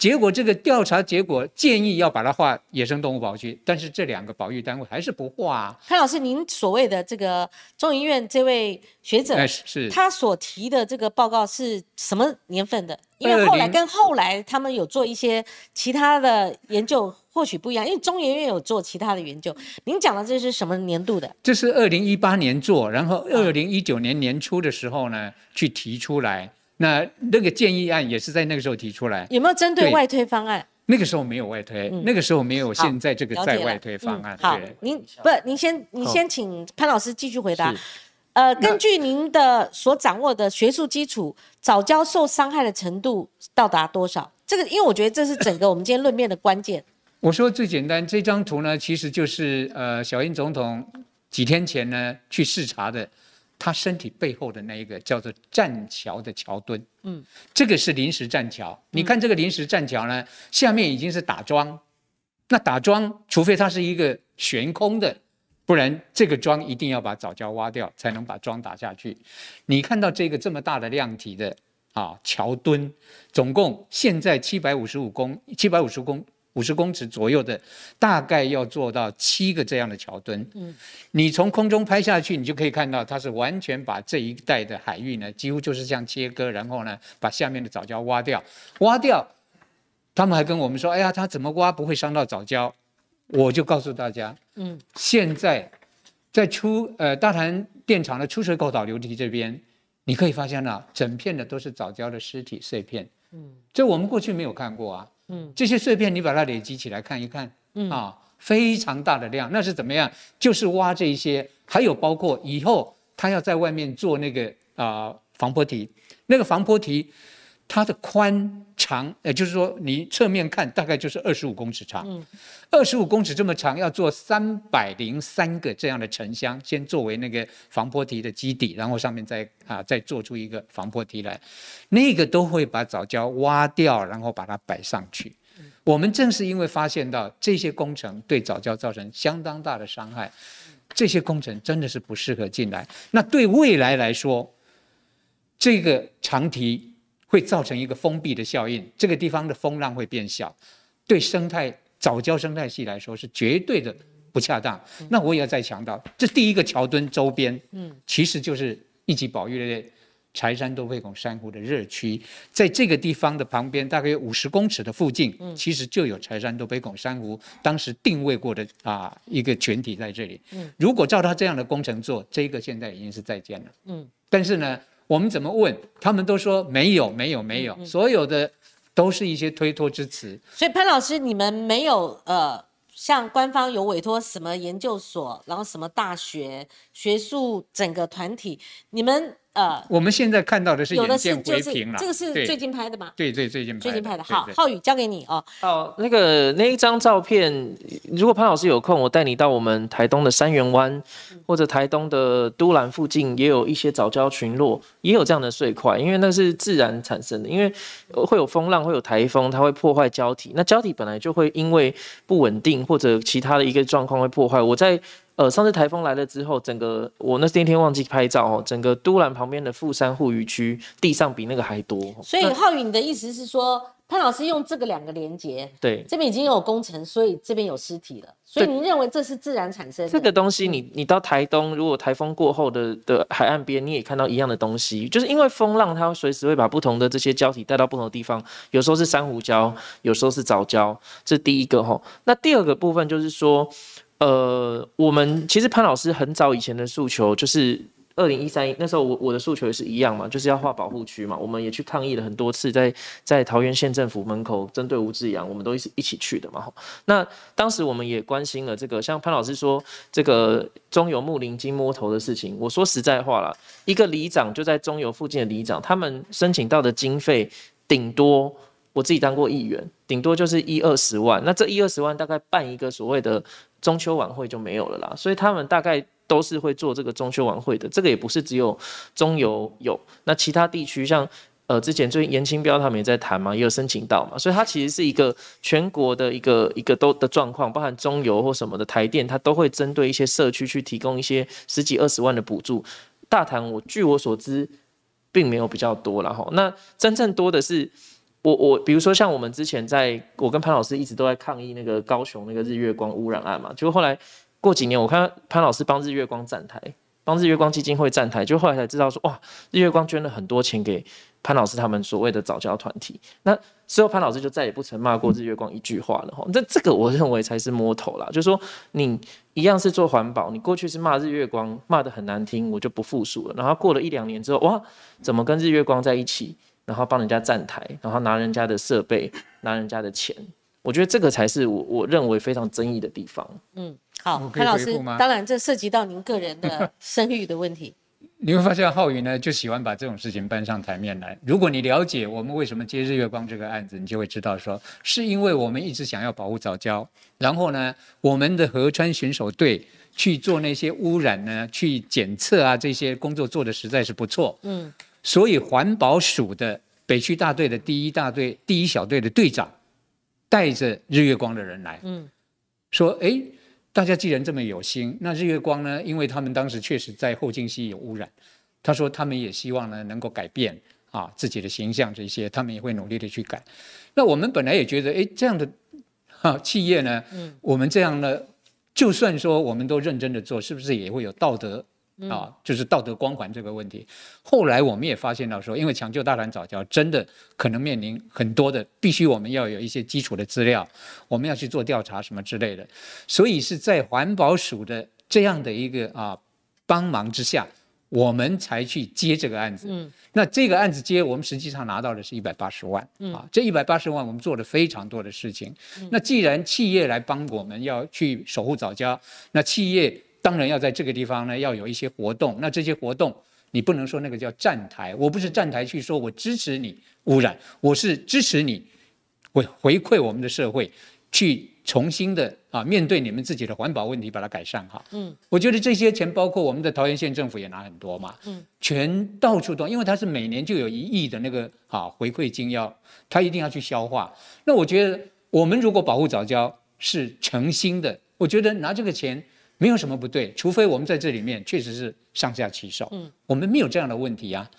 结果这个调查结果建议要把它划野生动物保护区，但是这两个保育单位还是不划。潘老师，您所谓的这个中研院这位学者，是他所提的这个报告是什么年份的？因为后来跟后来他们有做一些其他的研究，或许不一样。因为中研院有做其他的研究，您讲的这是什么年度的？这是二零一八年做，然后二零一九年年初的时候呢，去提出来。那那个建议案也是在那个时候提出来，有没有针对外推方案？那个时候没有外推，那个时候没有现在这个在外推方案。好，您不，您先，您先请潘老师继续回答。呃，根据您的所掌握的学术基础，早教受伤害的程度到达多少？这个，因为我觉得这是整个我们今天论辩的关键。我说最简单，这张图呢，其实就是呃，小英总统几天前呢去视察的。他身体背后的那一个叫做栈桥的桥墩，嗯，这个是临时栈桥。你看这个临时栈桥呢，下面已经是打桩，那打桩，除非它是一个悬空的，不然这个桩一定要把藻礁挖掉，才能把桩打下去。你看到这个这么大的量体的啊桥墩，总共现在七百五十五公七百五十公。五十公尺左右的，大概要做到七个这样的桥墩。嗯，你从空中拍下去，你就可以看到它是完全把这一带的海域呢，几乎就是像切割，然后呢，把下面的藻礁挖掉。挖掉，他们还跟我们说：“哎呀，他怎么挖不会伤到藻礁？”我就告诉大家，嗯，现在在出呃大潭电厂的出水口导流堤这边，你可以发现呢，整片的都是藻礁的尸体碎片。嗯，这我们过去没有看过啊。嗯，这些碎片你把它累积起来看一看，嗯啊，非常大的量，那是怎么样？就是挖这一些，还有包括以后他要在外面做那个啊防坡堤，那个防坡堤。它的宽长，也，就是说你侧面看大概就是二十五公尺长，二十五公尺这么长，要做三百零三个这样的沉箱，先作为那个防坡堤的基底，然后上面再啊再做出一个防坡堤来，那个都会把藻礁挖掉，然后把它摆上去。我们正是因为发现到这些工程对藻礁造成相当大的伤害，这些工程真的是不适合进来。那对未来来说，这个长堤。会造成一个封闭的效应，这个地方的风浪会变小，对生态早教生态系来说是绝对的不恰当。那我也要再强调，这第一个桥墩周边，嗯，其实就是一级保育的柴山多肺孔珊瑚的热区，在这个地方的旁边，大概有五十公尺的附近，嗯其实就有柴山多肺孔珊瑚当时定位过的啊一个群体在这里。嗯，如果照他这样的工程做，这个现在已经是再建了。嗯，但是呢。我们怎么问，他们都说没有，没有，没有，所有的都是一些推脱之词。所以潘老师，你们没有呃，像官方有委托什么研究所，然后什么大学学术整个团体，你们呃，我们现在看到的是有的是就是这个是最近拍的嘛？对对最近最近拍的，好，浩宇交给你哦。哦，那个那一张照片，如果潘老师有空，我带你到我们台东的三元湾，或者台东的都兰附近，也有一些早礁群落，也有这样的碎块，因为那是自然产生的，因为呃会有风浪，会有台风，它会破坏胶体，那胶体本来就会因为不稳定或者其他的一个状况会破坏。我在呃，上次台风来了之后，整个我那那天忘记拍照哦，整个都兰旁边的富山护渔区地上比那个还多。所以浩宇，你的意思是说，潘老师用这个两个连接，对，这边已经有工程，所以这边有尸体了，所以对您认为这是自然产生的？这个东西你，你到台东，如果台风过后的的海岸边，你也看到一样的东西，就是因为风浪，它随时会把不同的这些胶体带到不同的地方，有时候是珊瑚礁，有时候是藻礁，这第一个吼。那第二个部分就是说，呃，我们其实潘老师很早以前的诉求就是。二零一三那时候我我的诉求也是一样嘛，就是要划保护区嘛，我们也去抗议了很多次在，在桃园县政府门口针对吴志阳，我们都一一起去的嘛。那当时我们也关心了这个，像潘老师说这个中油木林金摸头的事情，我说实在话啦，一个里长就在中油附近的里长，他们申请到的经费顶多。我自己当过议员，顶多就是一二十万，那这一二十万大概办一个所谓的中秋晚会就没有了啦，所以他们大概都是会做这个中秋晚会的，这个也不是只有中油有，那其他地区像呃之前最近严清标他们也在谈嘛，也有申请到嘛，所以它其实是一个全国的一个一个都的状况，包含中油或什么的台电，它都会针对一些社区去提供一些十几二十万的补助。大潭我据我所知并没有比较多了哈，那真正多的是。我我比如说像我们之前在，我跟潘老师一直都在抗议那个高雄那个日月光污染案嘛，结果后来过几年，我看潘老师帮日月光站台，帮日月光基金会站台，就后来才知道说，哇，日月光捐了很多钱给潘老师他们所谓的早教团体，那之后潘老师就再也不曾骂过日月光一句话了哈，这这个我认为才是摸头啦，就是说你一样是做环保，你过去是骂日月光骂得很难听，我就不复述了，然后过了一两年之后，哇，怎么跟日月光在一起？然后帮人家站台，然后拿人家的设备，拿人家的钱，我觉得这个才是我我认为非常争议的地方。嗯，好，我可以潘老师当然这涉及到您个人的声誉的问题。<laughs> 你会发现浩宇呢就喜欢把这种事情搬上台面来。如果你了解我们为什么接日月光这个案子，你就会知道说，是因为我们一直想要保护早教，然后呢，我们的河川巡守队去做那些污染呢，去检测啊这些工作做的实在是不错。嗯，所以环保署的北区大队的第一大队第一小队的队长，带着日月光的人来，嗯，说，哎，大家既然这么有心，那日月光呢，因为他们当时确实在后劲溪有污染，他说他们也希望呢能够改变啊自己的形象这些，他们也会努力的去改。那我们本来也觉得，哎，这样的哈、<laughs> 企业呢，嗯我们这样呢，就算说我们都认真的做，是不是也会有道德啊，就是道德光环这个问题？后来我们也发现到说，因为抢救大胆早教真的可能面临很多的，必须我们要有一些基础的资料，我们要去做调查什么之类的，所以是在环保署的这样的一个啊帮忙之下，我们才去接这个案子。嗯那这个案子接，我们实际上拿到的是一百八十万，啊，这一百八十万我们做了非常多的事情。那既然企业来帮我们要去守护早教，那企业当然要在这个地方呢要有一些活动。那这些活动你不能说那个叫站台，我不是站台去说我支持你污染，我是支持你我回馈我们的社会，去重新的啊面对你们自己的环保问题，把它改善好。嗯，我觉得这些钱包括我们的桃园县政府也拿很多嘛，嗯，全到处都，因为它是每年就有一亿的那个啊回馈金要，它一定要去消化。那我觉得我们如果保护早教是诚心的，我觉得拿这个钱没有什么不对，除非我们在这里面确实是上下其手，嗯，我们没有这样的问题啊。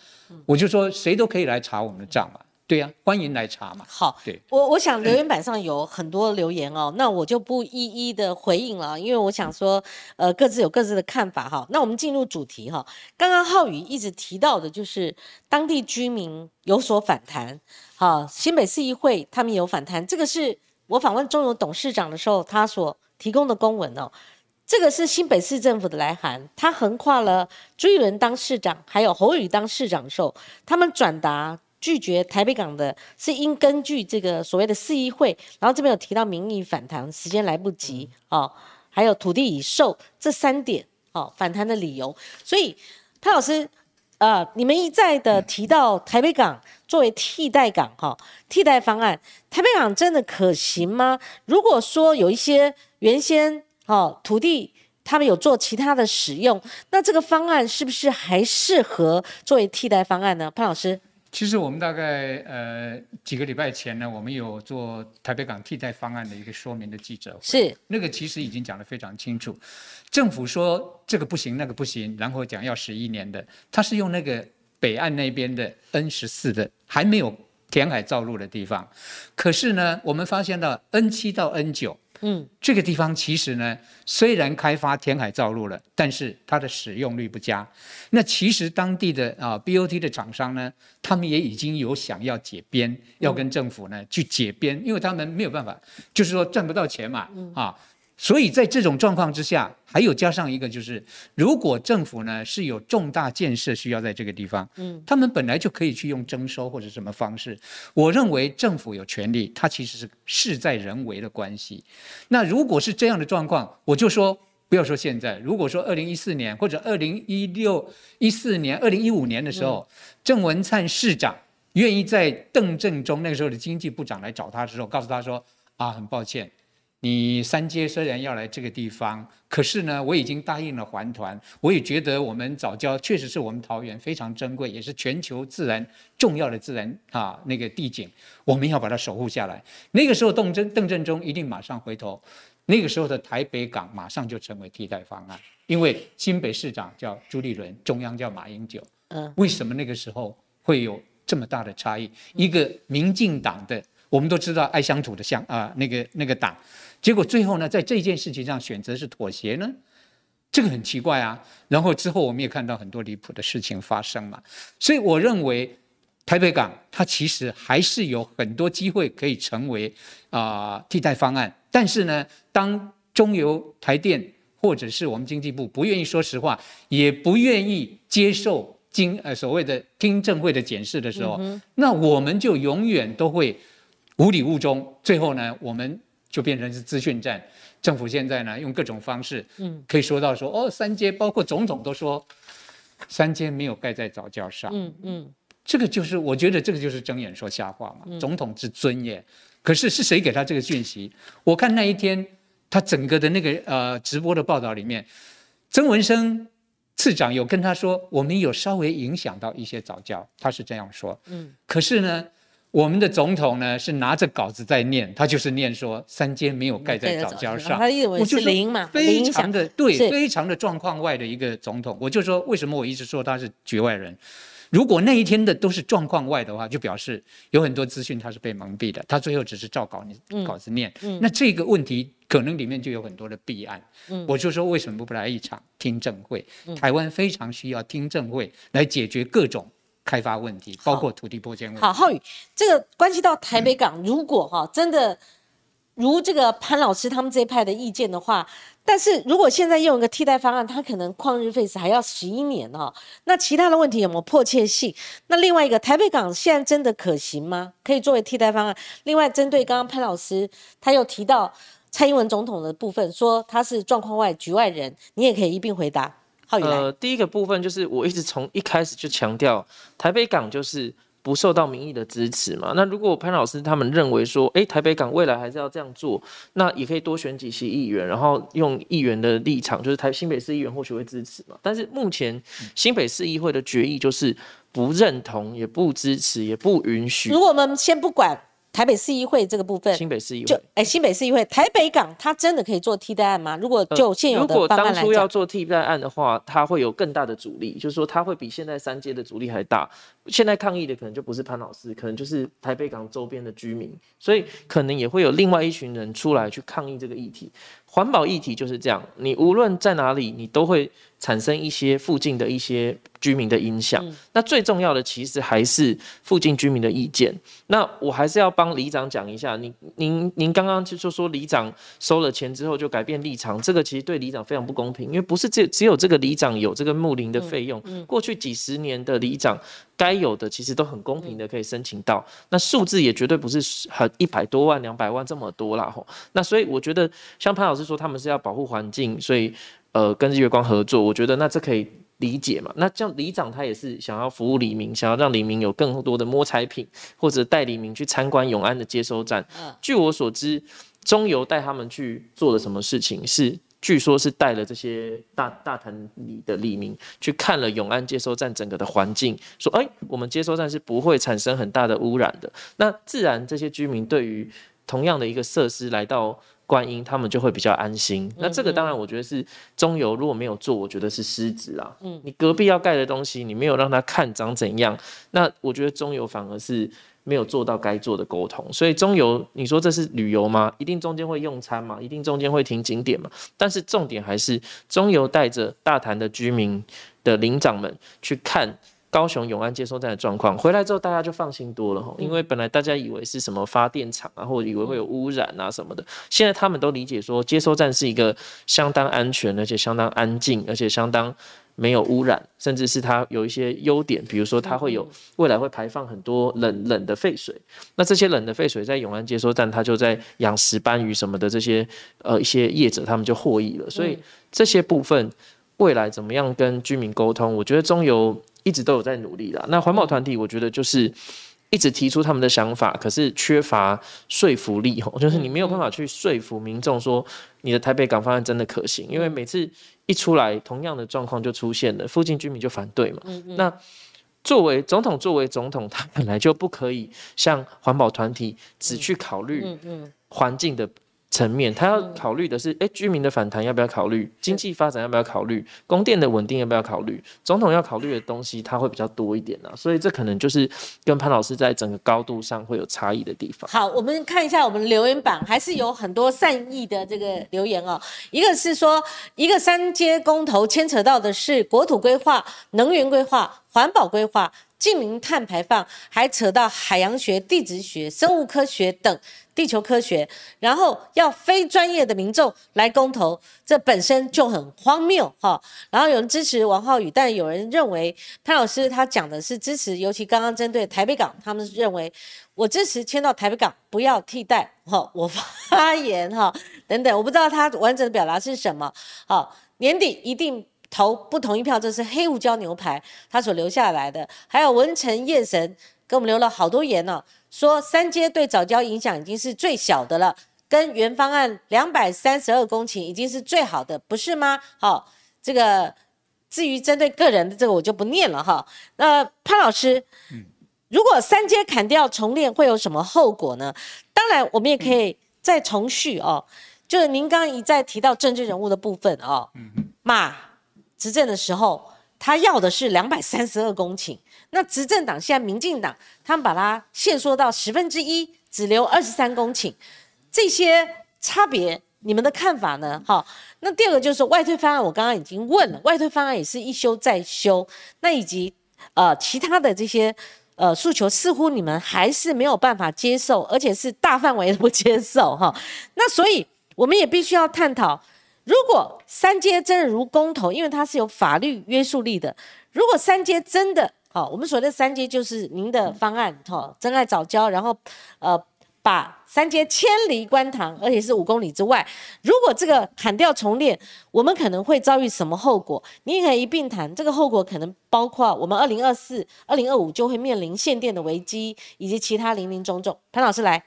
我就说谁都可以来查我们的账嘛，对呀、欢迎来查嘛。好，对我我想留言板上有很多留言哦，<clears throat> 那我就不一一的回应了，因为我想说，呃，各自有各自的看法哈。那我们进入主题哈。刚刚浩宇一直提到的就是当地居民有所反弹，哈，新北市议会他们有反弹，这个是我访问中油董事长的时候他所提供的公文哦。这个是新北市政府的来函，它横跨了朱一伦当市长，还有侯宇当市长的时候，他们转达拒绝台北港的，是应根据这个所谓的市议会，然后这边有提到民意反弹，时间来不及哦，还有土地已售这三点哦反弹的理由，所以潘老师。呃，你们一再的提到台北港作为替代港哈，替代方案，台北港真的可行吗？如果说有一些原先哦土地他们有做其他的使用，那这个方案是不是还适合作为替代方案呢？潘老师，其实我们大概呃几个礼拜前呢，我们有做台北港替代方案的一个说明的记者会，是那个其实已经讲得非常清楚，政府说这个不行，那个不行，然后讲要十一年的，他是用那个北岸那边的 N 十四的还没有填海造陆的地方，可是呢，我们发现到 N 七到 N 九。嗯，这个地方其实呢，虽然开发填海造陆了，但是它的使用率不佳。那其实当地的啊 BOT 的厂商呢，他们也已经有想要解编，要跟政府呢去解编，因为他们没有办法，就是说赚不到钱嘛，啊。所以在这种状况之下，还有加上一个就是，如果政府呢是有重大建设需要在这个地方，嗯，他们本来就可以去用征收或者什么方式。我认为政府有权利，它其实是事在人为的关系。那如果是这样的状况，我就说不要说现在，如果说二零一四年或者二零一六一四年、二零一五年的时候，郑文灿市长愿意在邓正中那个时候的经济部长来找他的时候，告诉他说啊，很抱歉。你三阶虽然要来这个地方，可是呢，我已经答应了环团，我也觉得我们早教确实是我们桃园非常珍贵，也是全球自然重要的自然啊那个地景，我们要把它守护下来。那个时候，邓正邓正中一定马上回头，那个时候的台北港马上就成为替代方案，因为新北市长叫朱立伦，中央叫马英九。嗯，为什么那个时候会有这么大的差异？一个民进党的，我们都知道爱乡土的乡啊，那个那个党。结果最后呢，在这件事情上选择是妥协呢，这个很奇怪啊。然后之后我们也看到很多离谱的事情发生嘛。所以我认为台北港它其实还是有很多机会可以成为啊替代方案。但是呢，当中油、台电或者是我们经济部不愿意说实话，也不愿意接受经呃所谓的听证会的检视的时候，那我们就永远都会无礼物中。最后呢，我们。就变成是资讯战，政府现在呢用各种方式，嗯，可以说到说哦，三阶包括总统都说，三阶没有盖在早教上，嗯嗯，这个就是我觉得这个就是睁眼说瞎话嘛，总统之尊严。可是是谁给他这个讯息？我看那一天他整个的那个呃直播的报道里面，曾文生次长有跟他说，我们有稍微影响到一些早教，他是这样说，嗯，可是呢。我们的总统呢是拿着稿子在念，他就是念说三阶没有盖在早教上，他认为是零嘛，非常的对，非常的状况外的一个总统。我就说为什么我一直说他是局外人？如果那一天的都是状况外的话，就表示有很多资讯他是被蒙蔽的，他最后只是照稿你稿子念。那这个问题可能里面就有很多的弊案。我就说为什么不来一场听证会？台湾非常需要听证会来解决各种。开发问题，包括土地破迁问题。好，浩宇，这个关系到台北港，如果哈真的如这个潘老师他们这一派的意见的话，但是如果现在用一个替代方案，它可能旷日费时，还要十一年哈。那其他的问题有没有迫切性？那另外一个台北港现在真的可行吗？可以作为替代方案？另外，针对刚刚潘老师他又提到蔡英文总统的部分，说他是状况外局外人，你也可以一并回答。呃，第一个部分就是我一直从一开始就强调，台北港就是不受到民意的支持嘛。那如果潘老师他们认为说，哎，台北港未来还是要这样做，那也可以多选几席议员，然后用议员的立场，就是台新北市议员或许会支持嘛。但是目前新北市议会的决议就是不认同，也不支持，也不允许。如果我们先不管。台北市议会这个部分，新北市议会就哎，新北市议会，台北港它真的可以做替代案吗？如果就现有的如果当初要做替代案的话，它会有更大的阻力，就是说它会比现在三阶的阻力还大。现在抗议的可能就不是潘老师，可能就是台北港周边的居民，所以可能也会有另外一群人出来去抗议这个议题。环保议题就是这样，你无论在哪里，你都会产生一些附近的一些居民的影响。那最重要的其实还是附近居民的意见。那我还是要帮里长讲一下，您您您刚刚就说里长收了钱之后就改变立场，这个其实对里长非常不公平，因为不是只只有这个里长有这个木林的费用，过去几十年的里长该有的其实都很公平的可以申请到，那数字也绝对不是很一百多万两百万这么多啦吼。那所以我觉得像潘老师。说他们是要保护环境，所以呃跟日月光合作，我觉得那这可以理解嘛。那这样里长他也是想要服务李明，想要让李明有更多的摸彩品，或者带李明去参观永安的接收站。据我所知，中油带他们去做了什么事情？是据说是带了这些大大潭里的里民去看了永安接收站整个的环境，说：哎，我们接收站是不会产生很大的污染的。那自然这些居民对于同样的一个设施来到。观音他们就会比较安心。那这个当然，我觉得是中油如果没有做，我觉得是失职啦。嗯，你隔壁要盖的东西，你没有让他看长怎样，那我觉得中油反而是没有做到该做的沟通。所以中油，你说这是旅游吗？一定中间会用餐嘛？一定中间会停景点嘛？但是重点还是中油带着大潭的居民的领长们去看。高雄永安接收站的状况回来之后，大家就放心多了哈，因为本来大家以为是什么发电厂啊，或者以为会有污染啊什么的，现在他们都理解说接收站是一个相当安全，而且相当安静，而且相当没有污染，甚至是它有一些优点，比如说它会有未来会排放很多冷冷的废水，那这些冷的废水在永安接收站，它就在养石斑鱼什么的这些呃一些业者他们就获益了，所以这些部分未来怎么样跟居民沟通，我觉得中油。一直都有在努力啦。那环保团体，我觉得就是一直提出他们的想法，可是缺乏说服力吼，就是你没有办法去说服民众说你的台北港方案真的可行，因为每次一出来，同样的状况就出现了，附近居民就反对嘛。那作为总统，作为总统，他本来就不可以像环保团体只去考虑环境的。层面，他要考虑的是，哎，居民的反弹要不要考虑？经济发展要不要考虑？供电的稳定要不要考虑？总统要考虑的东西，他会比较多一点啊。所以这可能就是跟潘老师在整个高度上会有差异的地方。好，我们看一下我们留言板，还是有很多善意的这个留言哦。一个是说，一个三阶公投牵扯到的是国土规划、能源规划、环保规划。近零碳排放，还扯到海洋学、地质学、生物科学等地球科学，然后要非专业的民众来公投，这本身就很荒谬哈。然后有人支持王浩宇，但有人认为潘老师他讲的是支持，尤其刚刚针对台北港，他们认为我支持迁到台北港，不要替代哈，我发言哈等等，我不知道他完整的表达是什么。好，年底一定。投不同意票，这是黑胡椒牛排他所留下来的。还有文成夜神给我们留了好多言呢，说三阶对早教影响已经是最小的了，跟原方案两百三十二公顷已经是最好的，不是吗？好，这个至于针对个人的这个我就不念了哈。那潘老师，如果三阶砍掉重练会有什么后果呢？当然，我们也可以再重续哦，就是您刚刚一再提到政治人物的部分哦，骂。执政的时候，他要的是两百三十二公顷。那执政党现在民进党，他们把它限缩到十分之一，只留二十三公顷。这些差别，你们的看法呢？好，那第二个就是外推方案，我刚刚已经问了，外推方案也是一修再修。那以及呃其他的这些呃诉求，似乎你们还是没有办法接受，而且是大范围的不接受哈。那所以我们也必须要探讨。如果三阶真的如公投，因为它是有法律约束力的。如果三阶真的好，我们所谓的三阶就是您的方案，哈，真爱早教，然后呃把三阶迁离观塘，而且是五公里之外。如果这个砍掉重练，我们可能会遭遇什么后果？你也可以一并谈，这个后果可能包括我们二零二四、二零二五就会面临限电的危机，以及其他零零总总。潘老师来。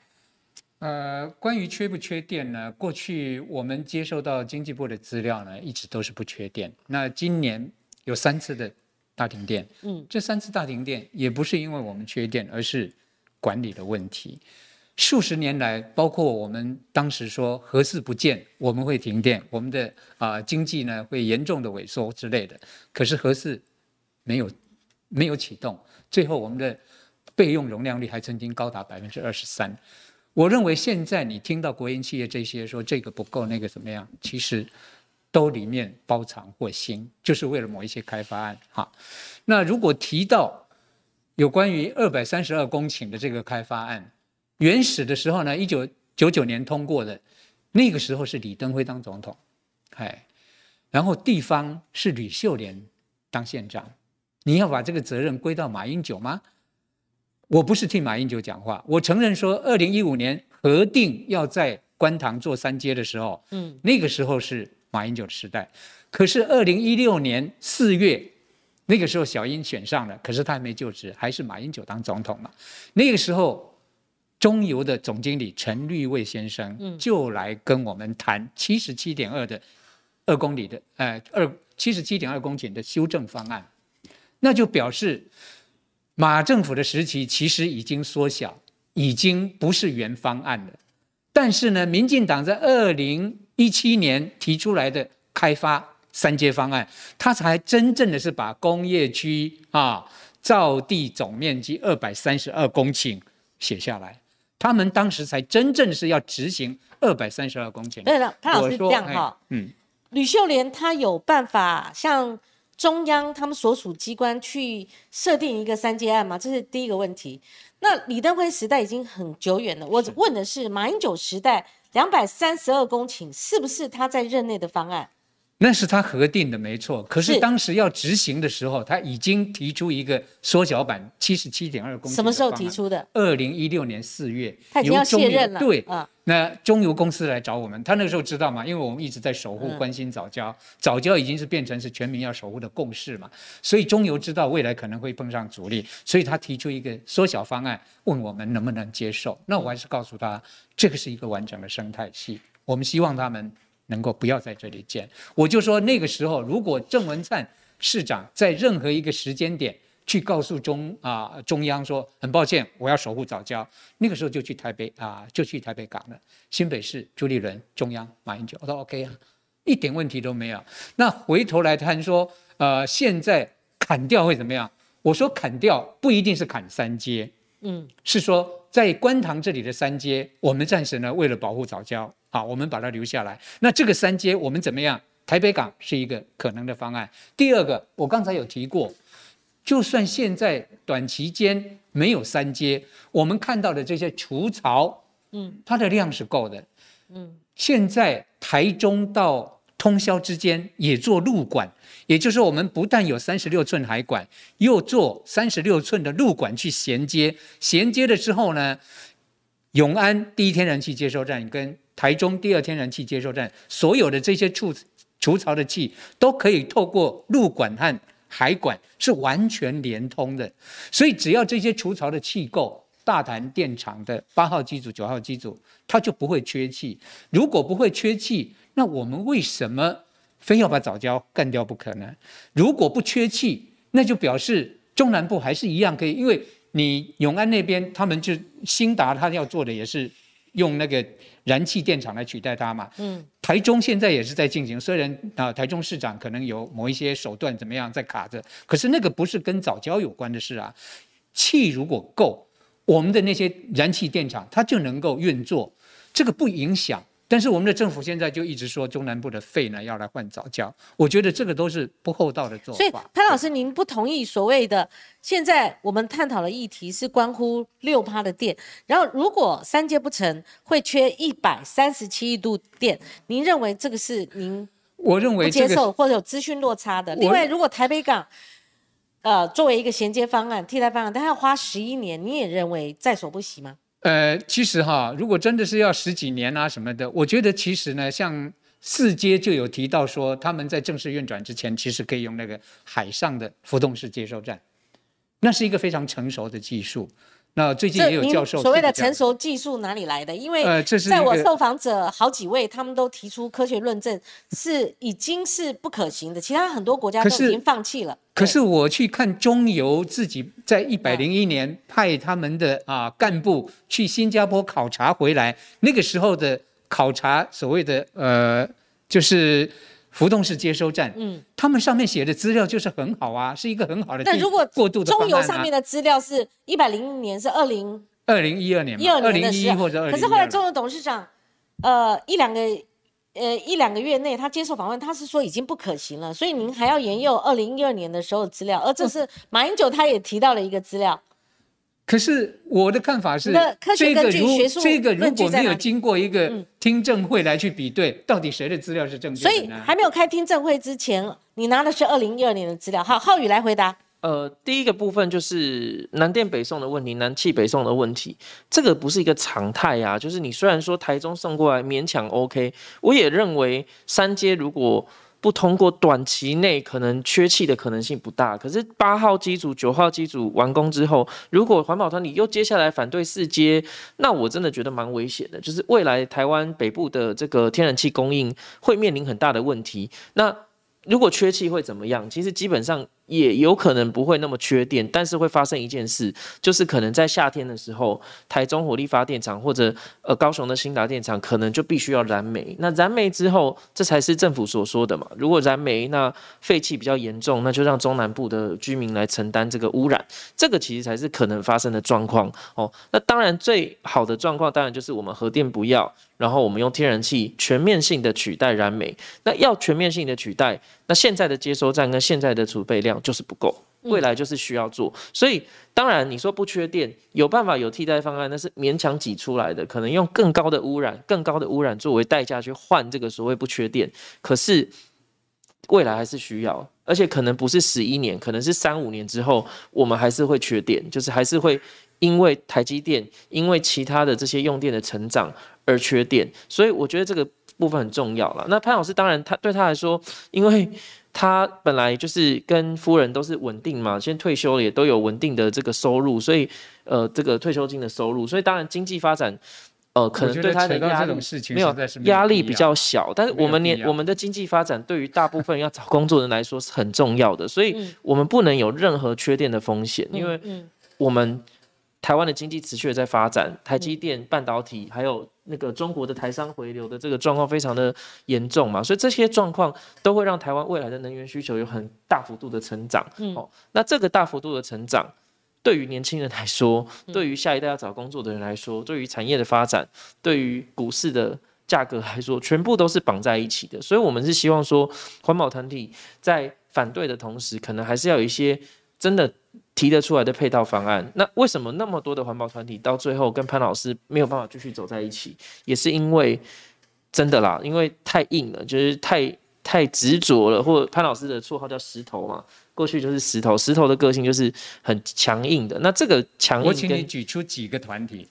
呃，关于缺不缺电呢？过去我们接受到经济部的资料呢，一直都是不缺电。那今年有三次的大停电，嗯，这三次大停电也不是因为我们缺电，而是管理的问题。数十年来，包括我们当时说核四不建，我们会停电，我们的啊经济呢会严重的萎缩之类的。可是核四没有没有启动，最后我们的备用容量率还曾经高达百分之二十三。我认为现在你听到国营企业这些说这个不够那个怎么样，其实都里面包藏祸心，就是为了某一些开发案哈。那如果提到有关于二百三十二公顷的这个开发案，原始的时候呢，一九九九年通过的，那个时候是李登辉当总统，哎，然后地方是吕秀莲当县长，你要把这个责任归到马英九吗？我不是替马英九讲话，我承认说，二零一五年核定要在观塘做三阶的时候，嗯，那个时候是马英九的时代。可是二零一六年四月那个时候小英选上了，可是他还没就职，还是马英九当总统嘛。那个时候，中油的总经理陈绿卫先生就来跟我们谈七十七点二的二公里的，呃，二七十七点二公顷的修正方案，那就表示马政府的时期其实已经缩小，已经不是原方案了。但是呢，民进党在二零一七年提出来的开发。三阶方案，它才真正的是把工业区啊造地总面积二百三十二公顷写下来。他们当时才真正是要执行二百三十二公顷。对了，潘老师这样哈，嗯，吕秀莲他有办法向中央他们所属机关去设定一个三阶案吗？这是第一个问题。那李登辉时代已经很久远了，我问的是马英九时代两百三十二公顷是不是他在任内的方案？那是他核定的，没错。可是当时要执行的时候，他已经提出一个缩小版七十七点二公什么时候提出的？二零一六年四月，他已经要卸任了。对，那中油公司来找我们，他那个时候知道嘛？因为我们一直在守护、关心早教，早教已经是变成是全民要守护的共识嘛。所以中油知道未来可能会碰上阻力，所以他提出一个缩小方案，问我们能不能接受。那我还是告诉他，这个是一个完整的生态系，我们希望他们。能够不要在这里建，我就说那个时候，如果郑文灿市长在任何一个时间点去告诉中啊中央说，很抱歉，我要守护早教，那个时候就去台北啊，就去台北港了。新北市朱立伦，中央马英九，我说 OK 啊，一点问题都没有。那回头来谈说，呃，现在砍掉会怎么样？我说砍掉不一定是砍三阶，嗯，是说在观塘这里的三阶，我们暂时呢为了保护早教。好，我们把它留下来。那这个三阶我们怎么样？台北港是一个可能的方案。第二个，我刚才有提过，就算现在短期间没有三阶，我们看到的这些除槽，嗯，它的量是够的，嗯。现在台中到通宵之间也做路管，也就是说，我们不但有三十六寸海管，又做三十六寸的路管去衔接。衔接了之后呢，永安第一天然气接收站跟台中第二天然气接收站，所有的这些除除槽的气都可以透过路管和海管是完全连通的，所以只要这些除槽的气够，大潭电厂的八号机组、九号机组，它就不会缺气。如果不会缺气，那我们为什么非要把早教干掉不可呢？如果不缺气，那就表示中南部还是一样可以，因为你永安那边他们就新达他要做的也是。用那个燃气电厂来取代它嘛？嗯，台中现在也是在进行，虽然啊，台中市长可能有某一些手段怎么样在卡着，可是那个不是跟早教有关的事啊。气如果够，我们的那些燃气电厂它就能够运作，这个不影响。但是我们的政府现在就一直说中南部的肺呢要来换早教，我觉得这个都是不厚道的做法。所以潘老师，您不同意所谓的现在我们探讨的议题是关乎六趴的电，然后如果三阶不成，会缺一百三十七亿度电。您认为这个是您我认为接受或者有资讯落差的？另外，如果台北港呃作为一个衔接方案、替代方案，它要花十一年，你也认为在所不惜吗？呃，其实哈，如果真的是要十几年啊什么的，我觉得其实呢，像四阶就有提到说，他们在正式运转之前，其实可以用那个海上的浮动式接收站，那是一个非常成熟的技术。那最近也有教授所谓的成熟技术哪里来的？因为在我受访者好几位，他们都提出科学论证是已经是不可行的，其他很多国家都已经放弃了。可是我去看中油自己在一百零一年派他们的啊干部去新加坡考察回来，那个时候的考察所谓的呃就是。浮动式接收站，嗯，他们上面写的资料就是很好啊，是一个很好的。但如果过渡中油上面的资料是一百零年是二零二零一二年，一二年的时候，或者二零可是后来中油董事长，呃，一两个呃一两个月内他接受访问，他是说已经不可行了，所以您还要沿用二零一二年的时候资料，而这是马英九他也提到了一个资料。可是我的看法是，这个如这个如果没有经过一个听证会来去比对，到底谁的资料是正确的？所以还没有开听证会之前，你拿的是二零一二年的资料。好，浩宇来回答。呃，第一个部分就是南电北送的问题，南气北送的问题，这个不是一个常态啊。就是你虽然说台中送过来勉强 OK，我也认为三阶如果不通过，短期内可能缺气的可能性不大。可是八号机组、九号机组完工之后，如果环保团体又接下来反对四阶，那我真的觉得蛮危险的。就是未来台湾北部的这个天然气供应会面临很大的问题。那如果缺气会怎么样？其实基本上。也有可能不会那么缺电，但是会发生一件事，就是可能在夏天的时候，台中火力发电厂或者呃高雄的新达电厂可能就必须要燃煤。那燃煤之后，这才是政府所说的嘛。如果燃煤，那废气比较严重，那就让中南部的居民来承担这个污染。这个其实才是可能发生的状况哦。那当然最好的状况，当然就是我们核电不要，然后我们用天然气全面性的取代燃煤。那要全面性的取代，那现在的接收站跟现在的储备量。就是不够，未来就是需要做，所以当然你说不缺电，有办法有替代方案，那是勉强挤出来的，可能用更高的污染、更高的污染作为代价去换这个所谓不缺电，可是未来还是需要，而且可能不是十一年，可能是三五年之后，我们还是会缺电，就是还是会因为台积电，因为其他的这些用电的成长而缺电，所以我觉得这个部分很重要了。那潘老师当然他对他来说，因为。他本来就是跟夫人都是稳定嘛，先退休了也都有稳定的这个收入，所以呃，这个退休金的收入，所以当然经济发展，呃，可能对他的压力没有压力比较小。但是我们年我们的经济发展对于大部分要找工作人来说是很重要的，所以我们不能有任何缺电的风险，因为我们台湾的经济持续的在发展，台积电、半导体还有。那个中国的台商回流的这个状况非常的严重嘛，所以这些状况都会让台湾未来的能源需求有很大幅度的成长。哦，那这个大幅度的成长，对于年轻人来说，对于下一代要找工作的人来说，对于产业的发展，对于股市的价格来说，全部都是绑在一起的。所以，我们是希望说，环保团体在反对的同时，可能还是要有一些真的。提得出来的配套方案，那为什么那么多的环保团体到最后跟潘老师没有办法继续走在一起？也是因为真的啦，因为太硬了，就是太太执着了。或潘老师的绰号叫石头嘛，过去就是石头，石头的个性就是很强硬的。那这个强硬，我请你举出几个团体。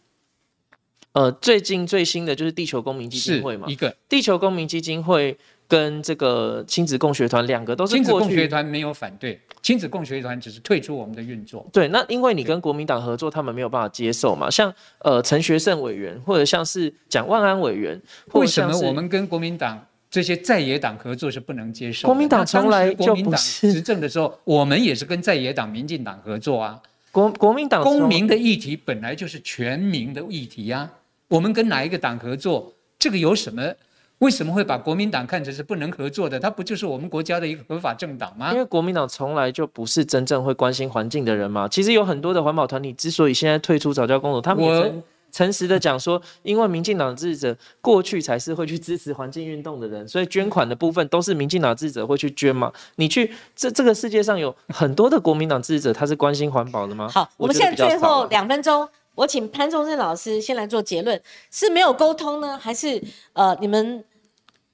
呃，最近最新的就是地球公民基金会嘛，一个地球公民基金会。跟这个亲子共学团两个都是亲子共学团没有反对，亲子共学团只是退出我们的运作。对，那因为你跟国民党合作，他们没有办法接受嘛。像呃陈学圣委员，或者像是蒋万安委员，为什么我们跟国民党这些在野党合作是不能接受？国民党从来就不是执政的时候，我们也是跟在野党民进党合作啊。国国民党公民的议题本来就是全民的议题呀，我们跟哪一个党合作，这个有什么？为什么会把国民党看成是不能合作的？他不就是我们国家的一个合法政党吗？因为国民党从来就不是真正会关心环境的人嘛。其实有很多的环保团体之所以现在退出早教工作，他们诚诚实的讲说，因为民进党支持者过去才是会去支持环境运动的人，所以捐款的部分都是民进党支持者会去捐嘛。你去这这个世界上有很多的国民党支持者，他是关心环保的吗？好，我们现在最后两分钟。我请潘宗正老师先来做结论：是没有沟通呢，还是呃你们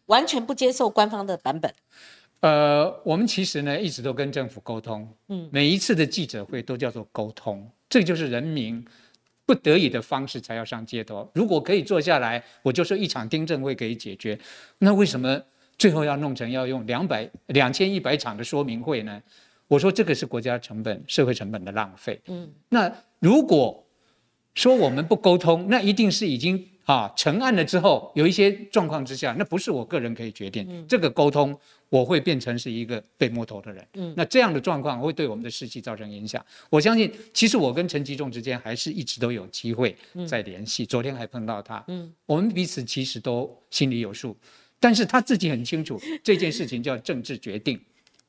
完全不接受官方的版本？呃，我们其实呢一直都跟政府沟通，嗯，每一次的记者会都叫做沟通，这就是人民不得已的方式才要上街头。如果可以坐下来，我就说一场听证会可以解决，那为什么最后要弄成要用两百两千一百场的说明会呢？我说这个是国家成本、社会成本的浪费。嗯，那如果说我们不沟通，那一定是已经啊成案了之后，有一些状况之下，那不是我个人可以决定。这个沟通，我会变成是一个被摸头的人。嗯，那这样的状况会对我们的士气造成影响。我相信，其实我跟陈吉仲之间还是一直都有机会在联系。昨天还碰到他，嗯，我们彼此其实都心里有数，但是他自己很清楚这件事情叫政治决定。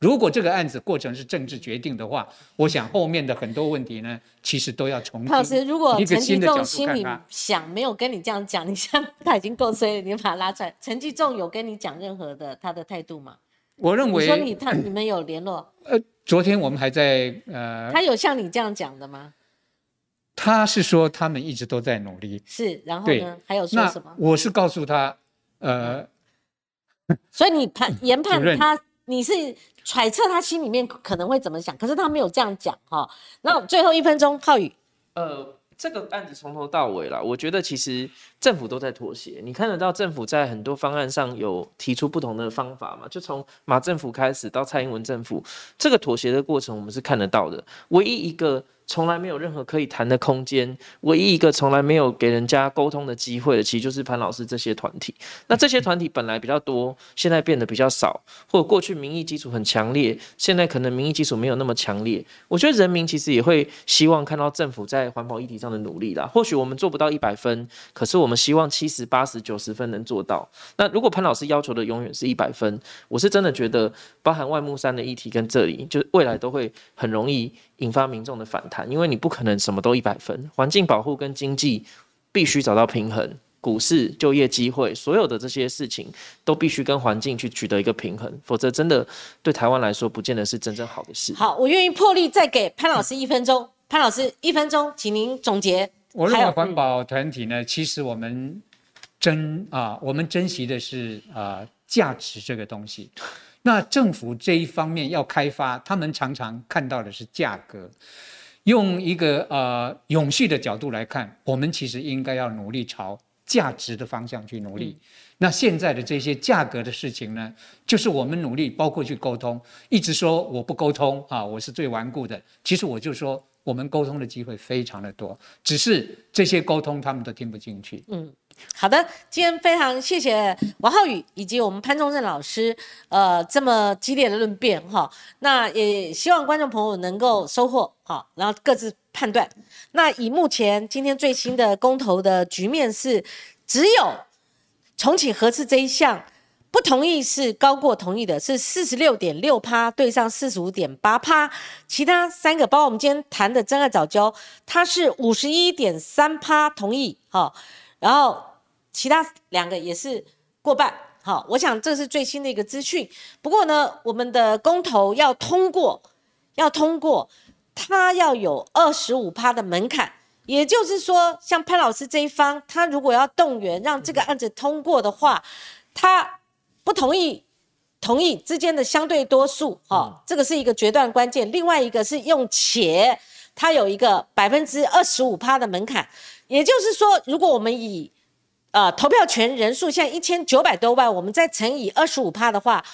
如果这个案子过程是政治决定的话，我想后面的很多问题呢，其实都要重。老师，如果陈继仲心里想没有跟你这样讲，<laughs> 你像他已经够衰了，你把他拉出来。陈继仲有跟你讲任何的他的态度吗？我认为你说你他你们有联络？呃，昨天我们还在呃。他有像你这样讲的吗？他是说他们一直都在努力。是，然后呢？还有说什么？我是告诉他，呃。<laughs> 所以你判研判他，你是。揣测他心里面可能会怎么想，可是他没有这样讲哈。那最后一分钟，浩宇，呃。这个案子从头到尾啦，我觉得其实政府都在妥协。你看得到政府在很多方案上有提出不同的方法嘛？就从马政府开始到蔡英文政府，这个妥协的过程我们是看得到的。唯一一个。从来没有任何可以谈的空间，唯一一个从来没有给人家沟通的机会的，其实就是潘老师这些团体。那这些团体本来比较多，现在变得比较少，或者过去民意基础很强烈，现在可能民意基础没有那么强烈。我觉得人民其实也会希望看到政府在环保议题上的努力啦。或许我们做不到一百分，可是我们希望七十八十九十分能做到。那如果潘老师要求的永远是一百分，我是真的觉得，包含外木山的议题跟这里，就未来都会很容易。引发民众的反弹，因为你不可能什么都一百分，环境保护跟经济必须找到平衡，股市、就业机会，所有的这些事情都必须跟环境去取得一个平衡，否则真的对台湾来说，不见得是真正好的事。好，我愿意破例再给潘老师一分钟，潘老师一分钟，请您总结。我认为环保团体呢，其实我们珍啊，我们珍惜的是啊价值这个东西。那政府这一方面要开发，他们常常看到的是价格。用一个呃永续的角度来看，我们其实应该要努力朝价值的方向去努力。那现在的这些价格的事情呢，就是我们努力，包括去沟通，一直说我不沟通啊，我是最顽固的。其实我就说，我们沟通的机会非常的多，只是这些沟通他们都听不进去。嗯。好的，今天非常谢谢王浩宇以及我们潘宗正老师，呃，这么激烈的论辩哈。那也希望观众朋友能够收获好，然后各自判断。那以目前今天最新的公投的局面是，只有重启核次这一项不同意是高过同意的，是四十六点六趴对上四十五点八趴，其他三个包括我们今天谈的真爱早教，它是五十一点三趴同意哈。然后其他两个也是过半，好，我想这是最新的一个资讯。不过呢，我们的公投要通过，要通过，它要有二十五趴的门槛，也就是说，像潘老师这一方，他如果要动员让这个案子通过的话，他不同意、同意之间的相对多数，哈，这个是一个决断关键。另外一个是用且，它有一个百分之二十五趴的门槛。也就是说，如果我们以呃投票权人数现在一千九百多万，我们再乘以二十五趴的话，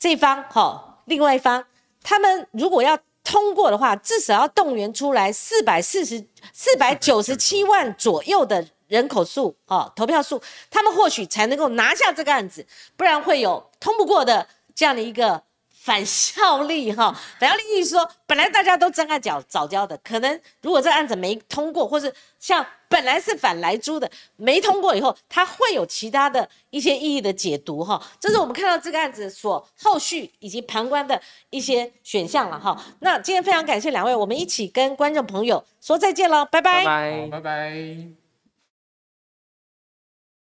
这方哈，另外一方他们如果要通过的话，至少要动员出来四百四十四百九十七万左右的人口数哈，投票数，他们或许才能够拿下这个案子，不然会有通不过的这样的一个。反效力哈，反效力意思说，本来大家都真爱早早交的，可能如果这案子没通过，或是像本来是反来租的没通过以后，它会有其他的一些意义的解读哈。这是我们看到这个案子所后续以及旁观的一些选项了哈。那今天非常感谢两位，我们一起跟观众朋友说再见了，拜拜，拜拜。